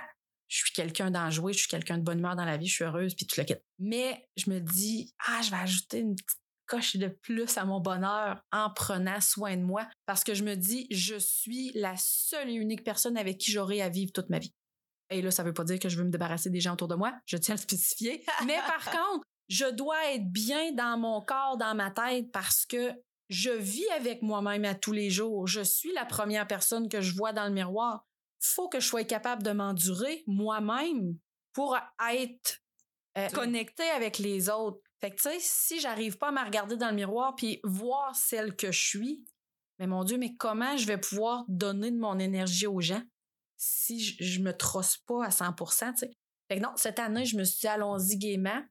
Je suis quelqu'un d'enjoué, je suis quelqu'un de bonne humeur dans la vie, je suis heureuse, puis tu le quittes. Mais je me dis, ah, je vais ajouter une petite coche de plus à mon bonheur en prenant soin de moi parce que je me dis, je suis la seule et unique personne avec qui j'aurai à vivre toute ma vie. Et là, ça veut pas dire que je veux me débarrasser des gens autour de moi, je tiens à le spécifier. Mais par contre, je dois être bien dans mon corps, dans ma tête parce que je vis avec moi-même à tous les jours. Je suis la première personne que je vois dans le miroir. Faut que je sois capable de m'endurer moi-même pour être euh, connecté avec les autres. Fait que tu sais, si j'arrive pas à me regarder dans le miroir puis voir celle que je suis, mais mon Dieu, mais comment je vais pouvoir donner de mon énergie aux gens si je, je me trosse pas à 100%, tu sais? Fait que non, cette année, je me suis dit, allons-y gaiement.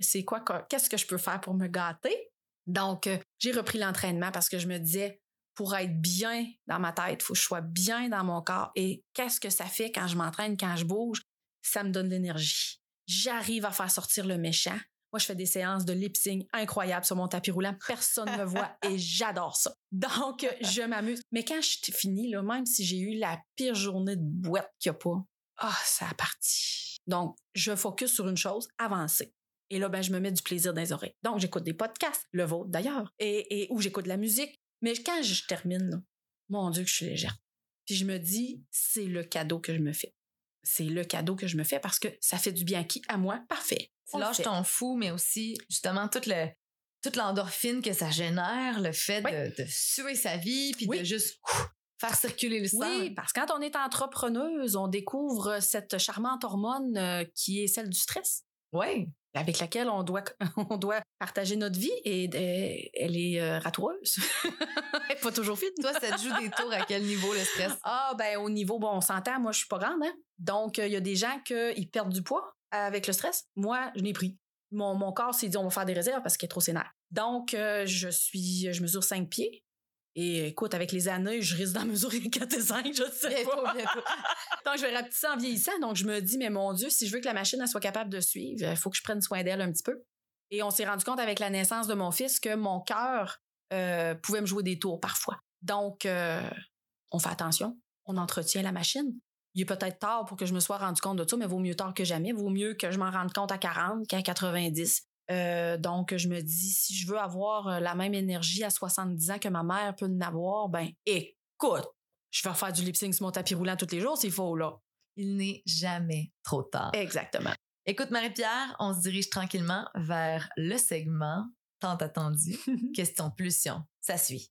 C'est quoi, qu'est-ce que je peux faire pour me gâter? Donc, euh, j'ai repris l'entraînement parce que je me disais, pour être bien dans ma tête, il faut que je sois bien dans mon corps. Et qu'est-ce que ça fait quand je m'entraîne, quand je bouge? Ça me donne l'énergie. J'arrive à faire sortir le méchant. Moi, je fais des séances de lip sync incroyables sur mon tapis roulant. Personne ne me voit et j'adore ça. Donc, je m'amuse. Mais quand je finis, là, même si j'ai eu la pire journée de boîte qu'il n'y a pas, ah, ça a parti. Donc, je focus sur une chose, avancer. Et là, ben, je me mets du plaisir dans les oreilles. Donc, j'écoute des podcasts, le vôtre d'ailleurs, et, et où j'écoute de la musique. Mais quand je termine, mon Dieu, que je suis légère. Puis je me dis, c'est le cadeau que je me fais. C'est le cadeau que je me fais parce que ça fait du bien qui? À moi. Parfait. Là, je t'en fous, mais aussi, justement, toute le, toute l'endorphine que ça génère, le fait de, suer sa vie, puis de juste faire circuler le sang. Oui, parce que quand on est entrepreneuse, on découvre cette charmante hormone euh, qui est celle du stress. Oui avec laquelle on doit, on doit partager notre vie et, elle est euh, ratoureuse. elle est pas toujours fine. Toi, ça te joue des tours à quel niveau le stress? Ah, ben au niveau, bon, on s'entend, moi, je suis pas grande, hein? Donc, il y a des gens qui perdent du poids avec le stress. Moi, je n'ai pris. Mon, mon corps s'est dit, on va faire des réserves parce qu'il est trop sénère. Donc, euh, je suis, je mesure 5 pieds. Et écoute, avec les années, je risque d'en mesurer 4 et 5, je sais bientôt, pas. Bientôt. donc, je vais rapetisser en vieillissant. Donc, je me dis, mais mon Dieu, si je veux que la machine elle soit capable de suivre, il faut que je prenne soin d'elle un petit peu. Et on s'est rendu compte avec la naissance de mon fils que mon cœur euh, pouvait me jouer des tours parfois. Donc, euh, on fait attention, on entretient la machine. Il est peut-être tard pour que je me sois rendu compte de ça, mais vaut mieux tard que jamais. Vaut mieux que je m'en rende compte à 40 qu'à 90. Euh, donc, je me dis, si je veux avoir euh, la même énergie à 70 ans que ma mère peut en avoir, ben, écoute, je vais faire du lip sync sur mon tapis roulant tous les jours s'il faut, là. Il n'est jamais trop tard. Exactement. Écoute, Marie-Pierre, on se dirige tranquillement vers le segment tant attendu, question pulsion. Ça suit.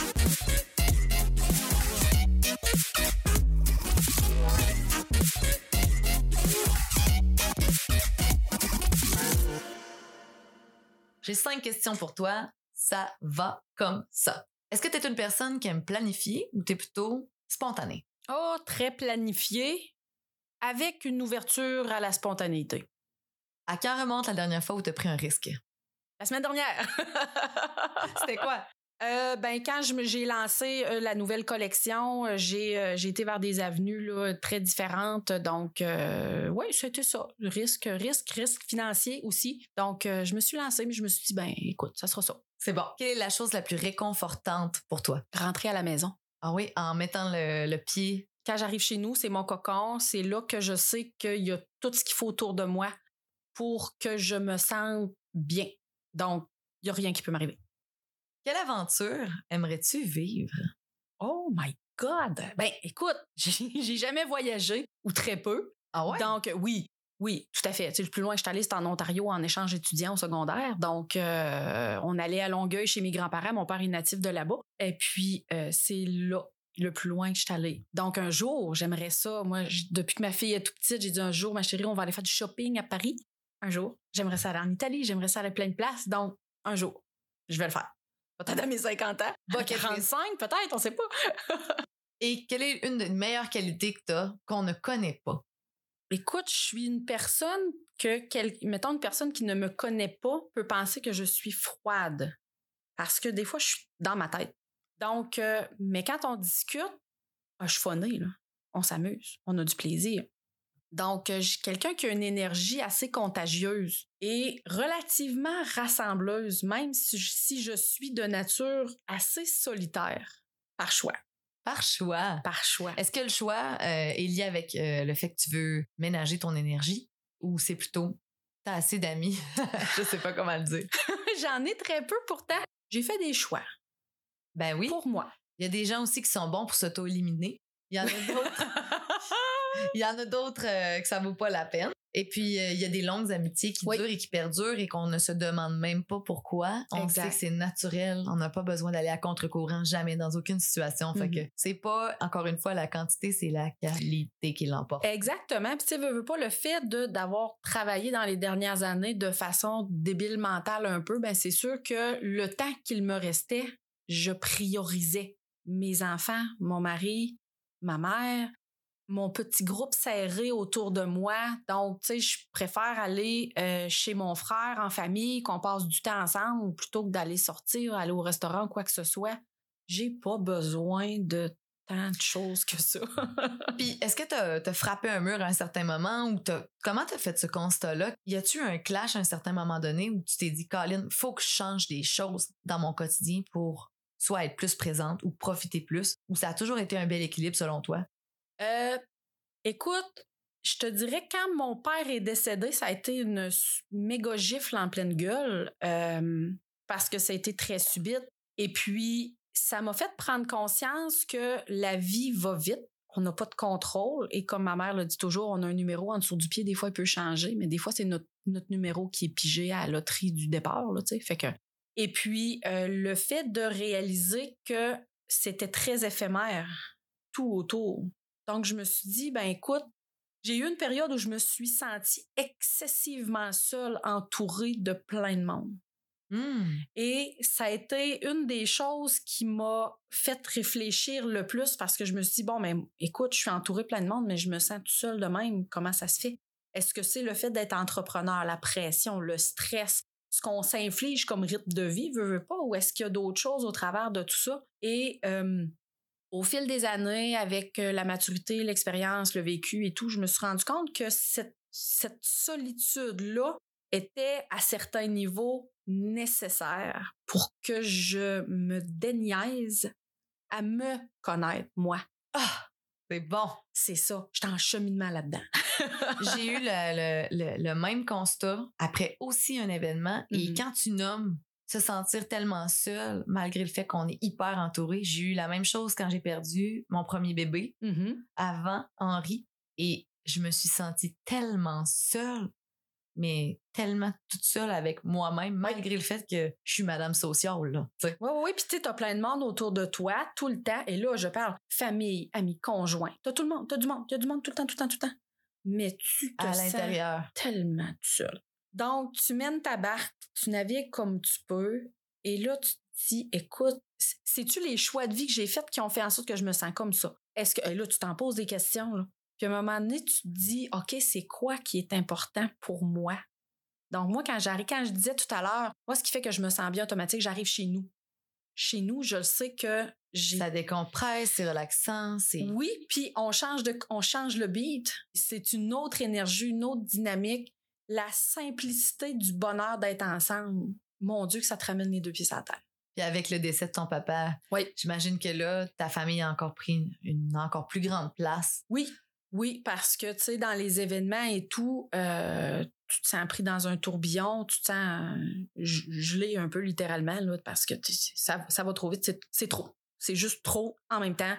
J'ai cinq questions pour toi. Ça va comme ça. Est-ce que tu es une personne qui aime planifier ou tu es plutôt spontanée? Oh, très planifiée, avec une ouverture à la spontanéité. À quand remonte la dernière fois où tu as pris un risque? La semaine dernière. C'était quoi? Euh, ben quand j'ai lancé euh, la nouvelle collection, euh, j'ai été vers des avenues là, très différentes. Donc oui, c'était ça. Risque, risque, risque financier aussi. Donc je me suis lancée, mais je me suis dit ben écoute, ça sera ça. C'est bon. Quelle est la chose la plus réconfortante pour toi? Rentrer à la maison. Ah oui, en mettant le, le pied. Quand j'arrive chez nous, c'est mon cocon. C'est là que je sais qu'il y a tout ce qu'il faut autour de moi pour que je me sente bien. Donc il y a rien qui peut m'arriver. Quelle aventure aimerais-tu vivre? Oh my God! Ben, écoute, j'ai jamais voyagé, ou très peu. Ah ouais? Donc, oui, oui, tout à fait. Tu sais, le plus loin que je suis allée, c'était en Ontario en échange étudiant au secondaire. Donc, euh, on allait à Longueuil chez mes grands-parents. Mon père est natif de là-bas. Et puis, euh, c'est là le plus loin que je suis allée. Donc, un jour, j'aimerais ça. Moi, depuis que ma fille est toute petite, j'ai dit un jour, ma chérie, on va aller faire du shopping à Paris. Un jour. J'aimerais ça aller en Italie. J'aimerais ça aller à plein de places. Donc, un jour, je vais le faire. Peut-être à mes 50 ans. List. 45, peut-être, on sait pas. Et quelle est une des meilleures qualités que tu as qu'on ne connaît pas? Écoute, je suis une personne que, quel- mettons, une personne qui ne me connaît pas peut penser que je suis froide. Parce que des fois, je suis dans ma tête. Donc, euh, mais quand on discute, ah, je suis phonée, là. On s'amuse, on a du plaisir. Donc, euh, je suis quelqu'un qui a une énergie assez contagieuse et relativement rassembleuse, même si je, si je suis de nature assez solitaire, par choix. Par choix. Par choix. Est-ce que le choix euh, est lié avec euh, le fait que tu veux ménager ton énergie ou c'est plutôt t'as assez d'amis? Je sais pas comment le dire. J'en ai très peu pourtant. J'ai fait des choix Ben oui. pour moi. Il y a des gens aussi qui sont bons pour s'auto-éliminer. Il y en a d'autres. Il y en a d'autres euh, que ça vaut pas la peine. Et puis, euh, il y a des longues amitiés qui Oui. durent et qui perdurent et qu'on ne se demande même pas pourquoi. On Exact. sait que c'est naturel. On n'a pas besoin d'aller à contre-courant, jamais, dans aucune situation. Fait Mhm. que c'est pas, encore une fois, la quantité, c'est la qualité qui l'emporte. Exactement. Puis, tu veux, pas, le fait de, d'avoir travaillé dans les dernières années de façon débile mentale un peu, ben, c'est sûr que le temps qu'il me restait, je priorisais mes enfants, mon mari, ma mère, mon petit groupe serré autour de moi. Donc, tu sais, je préfère aller euh, chez mon frère en famille, qu'on passe du temps ensemble, plutôt que d'aller sortir, aller au restaurant, quoi que ce soit. J'ai pas besoin de tant de choses que ça. Puis, est-ce que t'as as frappé un mur à un certain moment ou comment t'as fait ce constat-là? Y a-tu un clash à un certain moment donné où tu t'es dit, Colin, faut que je change des choses dans mon quotidien pour soit être plus présente ou profiter plus? Ou ça a toujours été un bel équilibre selon toi? Euh, écoute, je te dirais quand mon père est décédé, ça a été une méga gifle en pleine gueule parce que ça a été très subite. Et puis, ça m'a fait prendre conscience que la vie va vite. On n'a pas de contrôle. Et comme ma mère le dit toujours, on a un numéro en dessous du pied. Des fois, il peut changer, mais des fois, c'est notre, numéro qui est pigé à la loterie du départ. Là, fait que... Et puis, euh, le fait de réaliser que c'était très éphémère, tout autour. Donc, je me suis dit, ben écoute, j'ai eu une période où je me suis sentie excessivement seule, entourée de plein de monde. Hmm. Et ça a été une des choses qui m'a fait réfléchir le plus parce que je me suis dit, bon, mais écoute, je suis entourée de plein de monde, mais je me sens toute seule de même. Comment ça se fait? Est-ce que c'est le fait d'être entrepreneur, la pression, le stress, ce qu'on s'inflige comme rythme de vie, veut, veut pas, ou est-ce qu'il y a d'autres choses au travers de tout ça? Et euh, au fil des années, avec euh, la maturité, l'expérience, le vécu et tout, je me suis rendu compte que cette, cette solitude-là était à certains niveaux nécessaire pour que je me déniaise à me connaître, moi. Ah, c'est bon. C'est ça. J'étais en cheminement là-dedans. J'ai eu le, le- le- le même constat après aussi un événement. Et Mhm. quand tu nommes se sentir tellement seul, malgré le fait qu'on est hyper entouré, j'ai eu la même chose quand j'ai perdu mon premier bébé avant Henri. Et je me suis sentie tellement seule, mais tellement toute seule avec moi-même, malgré le fait que je suis madame sociale, là. tu sais. Oui, oui, oui. Puis tu sais, t'as plein de monde autour de toi tout le temps. Et là, je parle famille, amis, conjoints. T'as tout le monde, t'as du monde, t'as du monde tout le temps, tout le temps, tout le temps. Mais tu te À l'intérieur. tellement tout seul. Donc, tu mènes ta barque, tu navigues comme tu peux. Et là, tu te dis, écoute, c'est-tu les choix de vie que j'ai faits qui ont fait en sorte que je me sens comme ça? Est-ce que, et là, tu t'en poses des questions, là. Puis à un moment donné, tu te dis, OK, c'est quoi qui est important pour moi? Donc, moi, quand j'arrive, quand je disais tout à l'heure, moi, ce qui fait que je me sens bien automatique, j'arrive chez nous. Chez nous, je le sais que j'ai Ça décompresse, c'est relaxant, c'est. oui, puis on change de on change le beat. C'est une autre énergie, une autre dynamique. La simplicité du bonheur d'être ensemble. Mon Dieu, que ça te ramène les deux pieds sur la terre. Puis avec le décès de ton papa, Oui. j'imagine que là, ta famille a encore pris une, encore plus grande place. Oui, oui, parce que, tu sais, dans les événements et tout, euh, tu te sens pris dans un tourbillon, tu te sens euh, gelé un peu littéralement, là, parce que ça, ça va trop vite, c'est- c'est trop. c'est juste trop en même temps.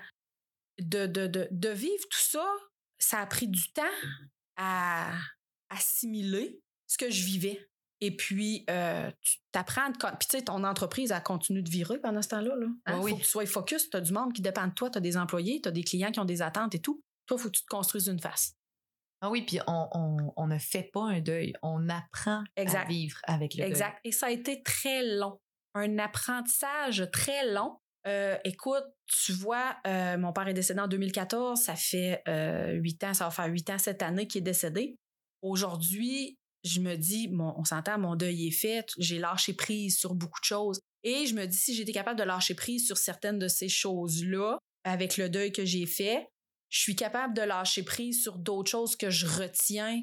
De, de, de, de vivre tout ça, ça a pris du temps à assimiler ce que je vivais. Et puis, euh, tu t'apprends. Puis, tu sais, ton entreprise a continué de virer pendant ce temps-là. Là. Hein? Oui, faut que tu sois focus. Tu as du monde qui dépend de toi. Tu as des employés, tu as des clients qui ont des attentes et tout. Toi, il faut que tu te construises une face. Ah oui, puis on, on, on ne fait pas un deuil, on apprend à Exact. vivre avec le Exact. Et ça a été très long. Un apprentissage très long. Euh, écoute, tu vois, euh, mon père est décédé en 2014. Ça fait huit ans, ça va faire huit ans cette année qu'il est décédé. Aujourd'hui, je me dis, bon, on s'entend, mon deuil est fait. J'ai lâché prise sur beaucoup de choses. Et je me dis, si j'étais capable de lâcher prise sur certaines de ces choses-là, avec le deuil que j'ai fait, je suis capable de lâcher prise sur d'autres choses que je retiens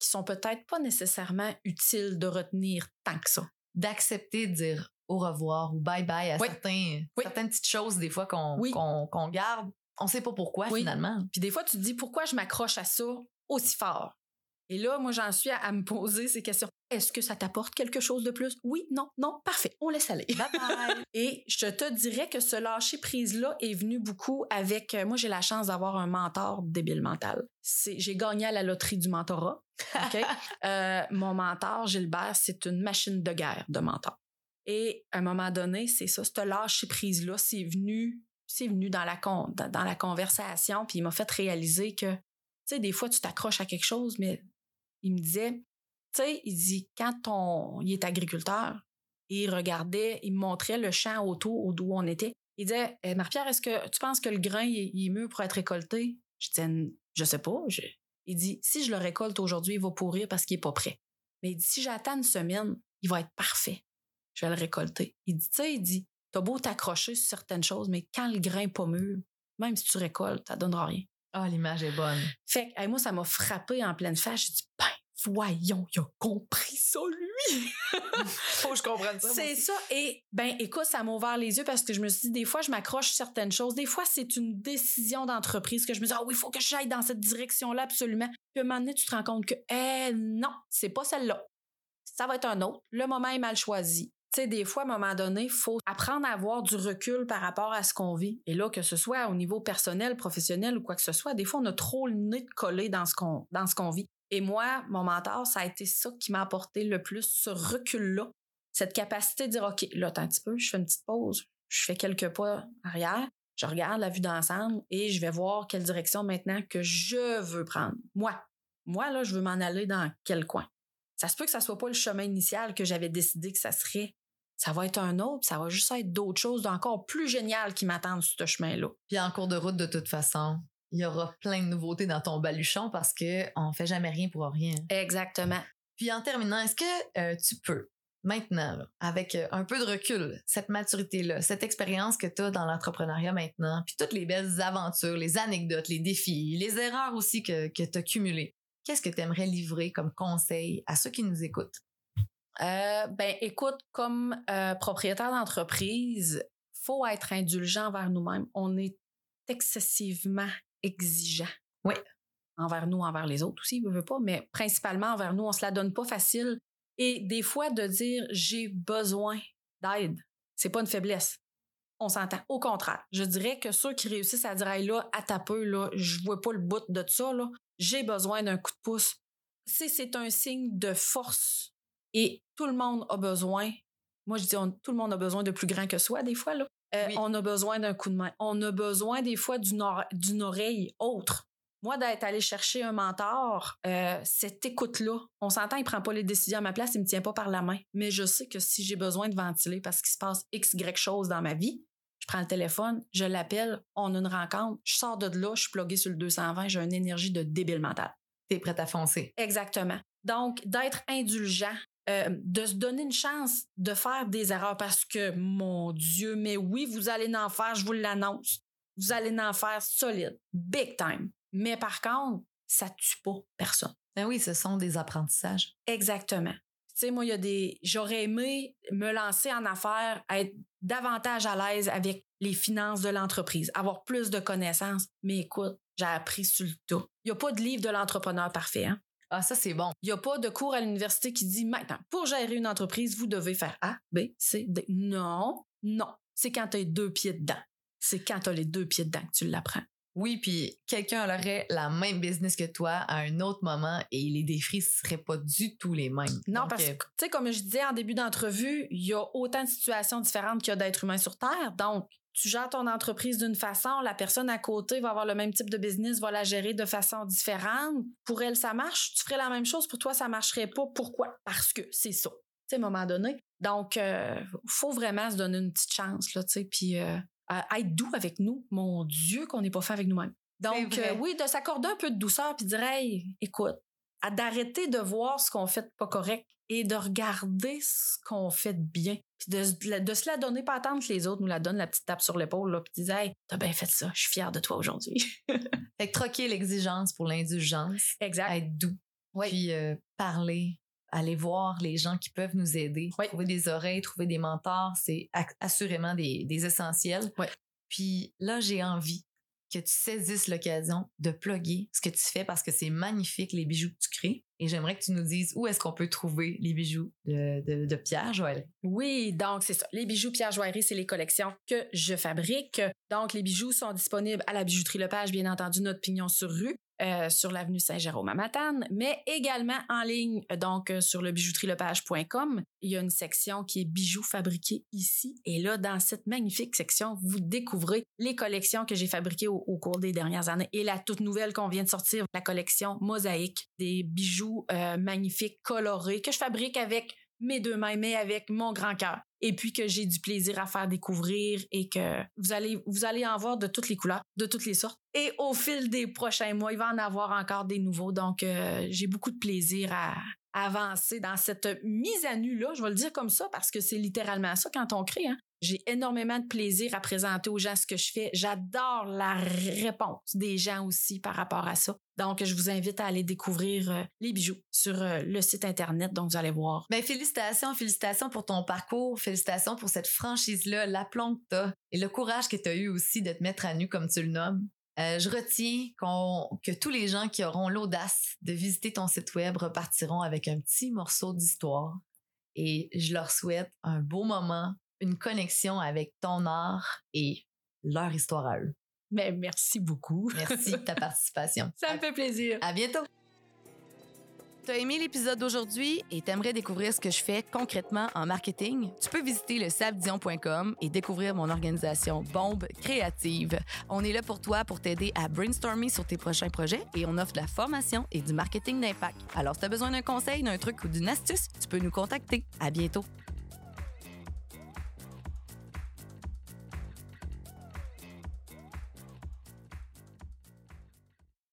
qui sont peut-être pas nécessairement utiles de retenir tant que ça. d'accepter de dire au revoir ou bye bye à Oui. certains, Oui. certaines petites choses des fois qu'on Oui. garde. On sait pas pourquoi finalement. Puis des fois, tu te dis pourquoi je m'accroche à ça aussi fort? Et là, moi, j'en suis à, à me poser ces questions. Est-ce que ça t'apporte quelque chose de plus? Oui, non, non, parfait, on laisse aller. Bye bye. Et je te dirais que ce lâcher prise-là est venu beaucoup avec. euh, moi, j'ai la chance d'avoir un mentor débile mental. J'ai gagné à la loterie du mentorat. OK? Euh, mon mentor, Gilbert, c'est une machine de guerre de mentor. Et à un moment donné, c'est ça, ce lâcher prise-là, c'est venu, c'est venu dans la, con, dans, dans la conversation, puis il m'a fait réaliser que, tu sais, des fois, tu t'accroches à quelque chose, mais il me disait, tu sais, il dit, quand on, il est agriculteur, il regardait, il me montrait le champ autour d'où on était. Il disait, Eh, est-ce que tu penses que le grain, il, est mieux pour être récolté? Je disais, je sais pas. Il dit, si je le récolte aujourd'hui, il va pourrir parce qu'il est pas prêt. Mais il dit, si j'attends une semaine, il va être parfait. Je vais le récolter. Il dit, tu sais, il dit, t'as beau t'accrocher sur certaines choses, mais quand le grain est pas mûr, même si tu récoltes, ça donnera rien. Ah, l'image est bonne. Fait que, hey, moi, ça m'a frappé en pleine face. J'ai dit, ben, voyons, il a compris ça, lui. Faut que je comprenne ça. C'est ça. Et ben, écoute, ça m'a ouvert les yeux parce que je me suis dit, des fois, je m'accroche certaines choses. Des fois, c'est une décision d'entreprise que je me dis, ah oui, il faut que j'aille dans cette direction-là absolument. Puis à un moment donné, tu te rends compte que, eh non, c'est pas celle-là. Ça va être un autre. Le moment est mal choisi. Tu sais, des fois, à un moment donné, faut apprendre à avoir du recul par rapport à ce qu'on vit. Et là, que ce soit au niveau personnel, professionnel ou quoi que ce soit, des fois, on a trop le nez collé dans ce qu'on, dans ce qu'on vit. Et moi, mon mentor, ça a été ça qui m'a apporté le plus, ce recul-là cette capacité de dire, OK, là, attends un petit peu, je fais une petite pause, je fais quelques pas arrière, je regarde la vue d'ensemble et je vais voir quelle direction maintenant que je veux prendre. Moi, moi, là, je veux m'en aller dans quel coin? Ça se peut que ça soit pas le chemin initial que j'avais décidé que ça serait. Ça va être un autre, ça va juste être d'autres choses d'encore plus géniales qui m'attendent sur ce chemin-là. Puis en cours de route, de toute façon, il y aura plein de nouveautés dans ton baluchon parce que on fait jamais rien pour rien. Exactement. Puis en terminant, est-ce que euh, tu peux, maintenant, là, avec euh, un peu de recul, cette maturité-là, cette expérience que tu as dans l'entrepreneuriat maintenant, puis toutes les belles aventures, les anecdotes, les défis, les erreurs aussi que, que tu as cumulées, qu'est-ce que tu aimerais livrer comme conseil à ceux qui nous écoutent? Euh, ben, écoute, comme euh, propriétaire d'entreprise, faut être indulgent envers nous-mêmes. On est excessivement exigeant. Oui. Envers nous, envers les autres aussi, je veux pas, mais principalement envers nous, on se la donne pas facile. Et des fois, de dire j'ai besoin d'aide, c'est pas une faiblesse. On s'entend. Au contraire, je dirais que ceux qui réussissent à dire hey, là, à ta peu, là, je vois pas le bout de ça, là, j'ai besoin d'un coup de pouce. Si c'est un signe de force et tout le monde a besoin, moi je dis on- tout le monde a besoin de plus grand que soi des fois, là. Euh, Oui. On a besoin d'un coup de main. On a besoin des fois d'une ore- d'une oreille autre. Moi, d'être allé chercher un mentor, euh, cette écoute-là, on s'entend, il prend pas les décisions à ma place, il me tient pas par la main. Mais je sais que si j'ai besoin de ventiler parce qu'il se passe X, Y chose dans ma vie, je prends le téléphone, je l'appelle, on a une rencontre, je sors de là, je suis pluguée sur le 220, j'ai une énergie de débile mental. Tu es prête à foncer. Exactement. Donc, d'être indulgent, euh, de se donner une chance de faire des erreurs parce que, mon Dieu, mais oui, vous allez en faire, je vous l'annonce. Vous allez en faire solide, big time. Mais par contre, ça tue pas personne. Ben oui, ce sont des apprentissages. Exactement. Tu sais, moi, il y a des. J'aurais aimé me lancer en affaires, être davantage à l'aise avec les finances de l'entreprise, avoir plus de connaissances. Mais écoute, j'ai appris sur le tas. Il n'y a pas de livre de l'entrepreneur parfait, hein? Ah, ça, c'est bon. Il n'y a pas de cours à l'université qui dit maintenant, pour gérer une entreprise, vous devez faire A, B, C, D. Non, non. C'est quand tu as deux pieds dedans. C'est quand tu as les deux pieds dedans que tu l'apprends. Oui, puis quelqu'un aurait la même business que toi à un autre moment et les défis seraient pas du tout les mêmes. Non, parce que, tu sais, comme je disais en début d'entrevue, il y a autant de situations différentes qu'il y a d'êtres humains sur Terre. Donc, tu gères ton entreprise d'une façon, la personne à côté va avoir le même type de business, va la gérer de façon différente. Pour elle, ça marche? Tu ferais la même chose? Pour toi, ça marcherait pas? Pourquoi? Parce que c'est ça. Tu sais, à un moment donné. Donc, euh, faut vraiment se donner une petite chance, là, tu sais. Puis, euh, être doux avec nous. Mon Dieu, qu'on n'est pas fait avec nous-mêmes. Donc, euh, oui, de s'accorder un peu de douceur puis de dire, hey, écoute, d'arrêter de voir ce qu'on fait pas correct et de regarder ce qu'on fait de bien. Puis de, de, se la donner, pas attendre que les autres nous la donnent, la petite tape sur l'épaule, puis dire, hey, t'as bien fait ça, je suis fière de toi aujourd'hui. fait que troquer l'exigence pour l'indulgence. Exact. Être doux. Oui. Puis euh, parler, aller voir les gens qui peuvent nous aider. Trouver des oreilles, trouver des mentors, c'est assurément des, des essentiels. Oui. Puis là, j'ai envie que tu saisisses l'occasion de plugger ce que tu fais parce que c'est magnifique les bijoux que tu crées. Et j'aimerais que tu nous dises où est-ce qu'on peut trouver les bijoux de, Pierre Joaillerie. Oui, donc c'est ça. Les bijoux Pierre Joaillerie, c'est les collections que je fabrique. Donc les bijoux sont disponibles à la bijouterie Lepage, bien entendu, notre pignon sur rue. Euh, sur l'avenue Saint-Jérôme à Matane, mais également en ligne, donc euh, sur le bijouterielepage.com. Il y a une section qui est bijoux fabriqués ici. Et là, dans cette magnifique section, vous découvrez les collections que j'ai fabriquées au, cours des dernières années et la toute nouvelle qu'on vient de sortir, la collection Mosaïque, des bijoux euh, magnifiques, colorés, que je fabrique avec mes deux mains, mais avec mon grand cœur. Et puis que j'ai du plaisir à faire découvrir et que vous allez, vous allez en voir de toutes les couleurs, de toutes les sortes. Et au fil des prochains mois, il va en avoir encore des nouveaux. Donc, euh, j'ai beaucoup de plaisir à, avancer dans cette mise à nu-là. Je vais le dire comme ça parce que c'est littéralement ça quand on crée. Hein. J'ai énormément de plaisir à présenter aux gens ce que je fais. J'adore la réponse des gens aussi par rapport à ça. Donc, je vous invite à aller découvrir euh, les bijoux sur euh, le site Internet. Donc, vous allez voir. Ben, félicitations, félicitations pour ton parcours. Félicitations pour cette franchise-là, l'aplomb que t'as et le courage que tu as eu aussi de te mettre à nu comme tu le nommes. Euh, je retiens que tous les gens qui auront l'audace de visiter ton site web repartiront avec un petit morceau d'histoire. Et je leur souhaite un beau moment une connexion avec ton art et leur histoire à eux. Mais merci beaucoup. Merci de ta participation. Ça me fait plaisir. À bientôt. T'as aimé l'épisode d'aujourd'hui et t'aimerais découvrir ce que je fais concrètement en marketing? Tu peux visiter le sabdion.com et découvrir mon organisation Bombe Créative. On est là pour toi pour t'aider à brainstormer sur tes prochains projets et on offre de la formation et du marketing d'impact. Alors, si t'as besoin d'un conseil, d'un truc ou d'une astuce, tu peux nous contacter. À bientôt.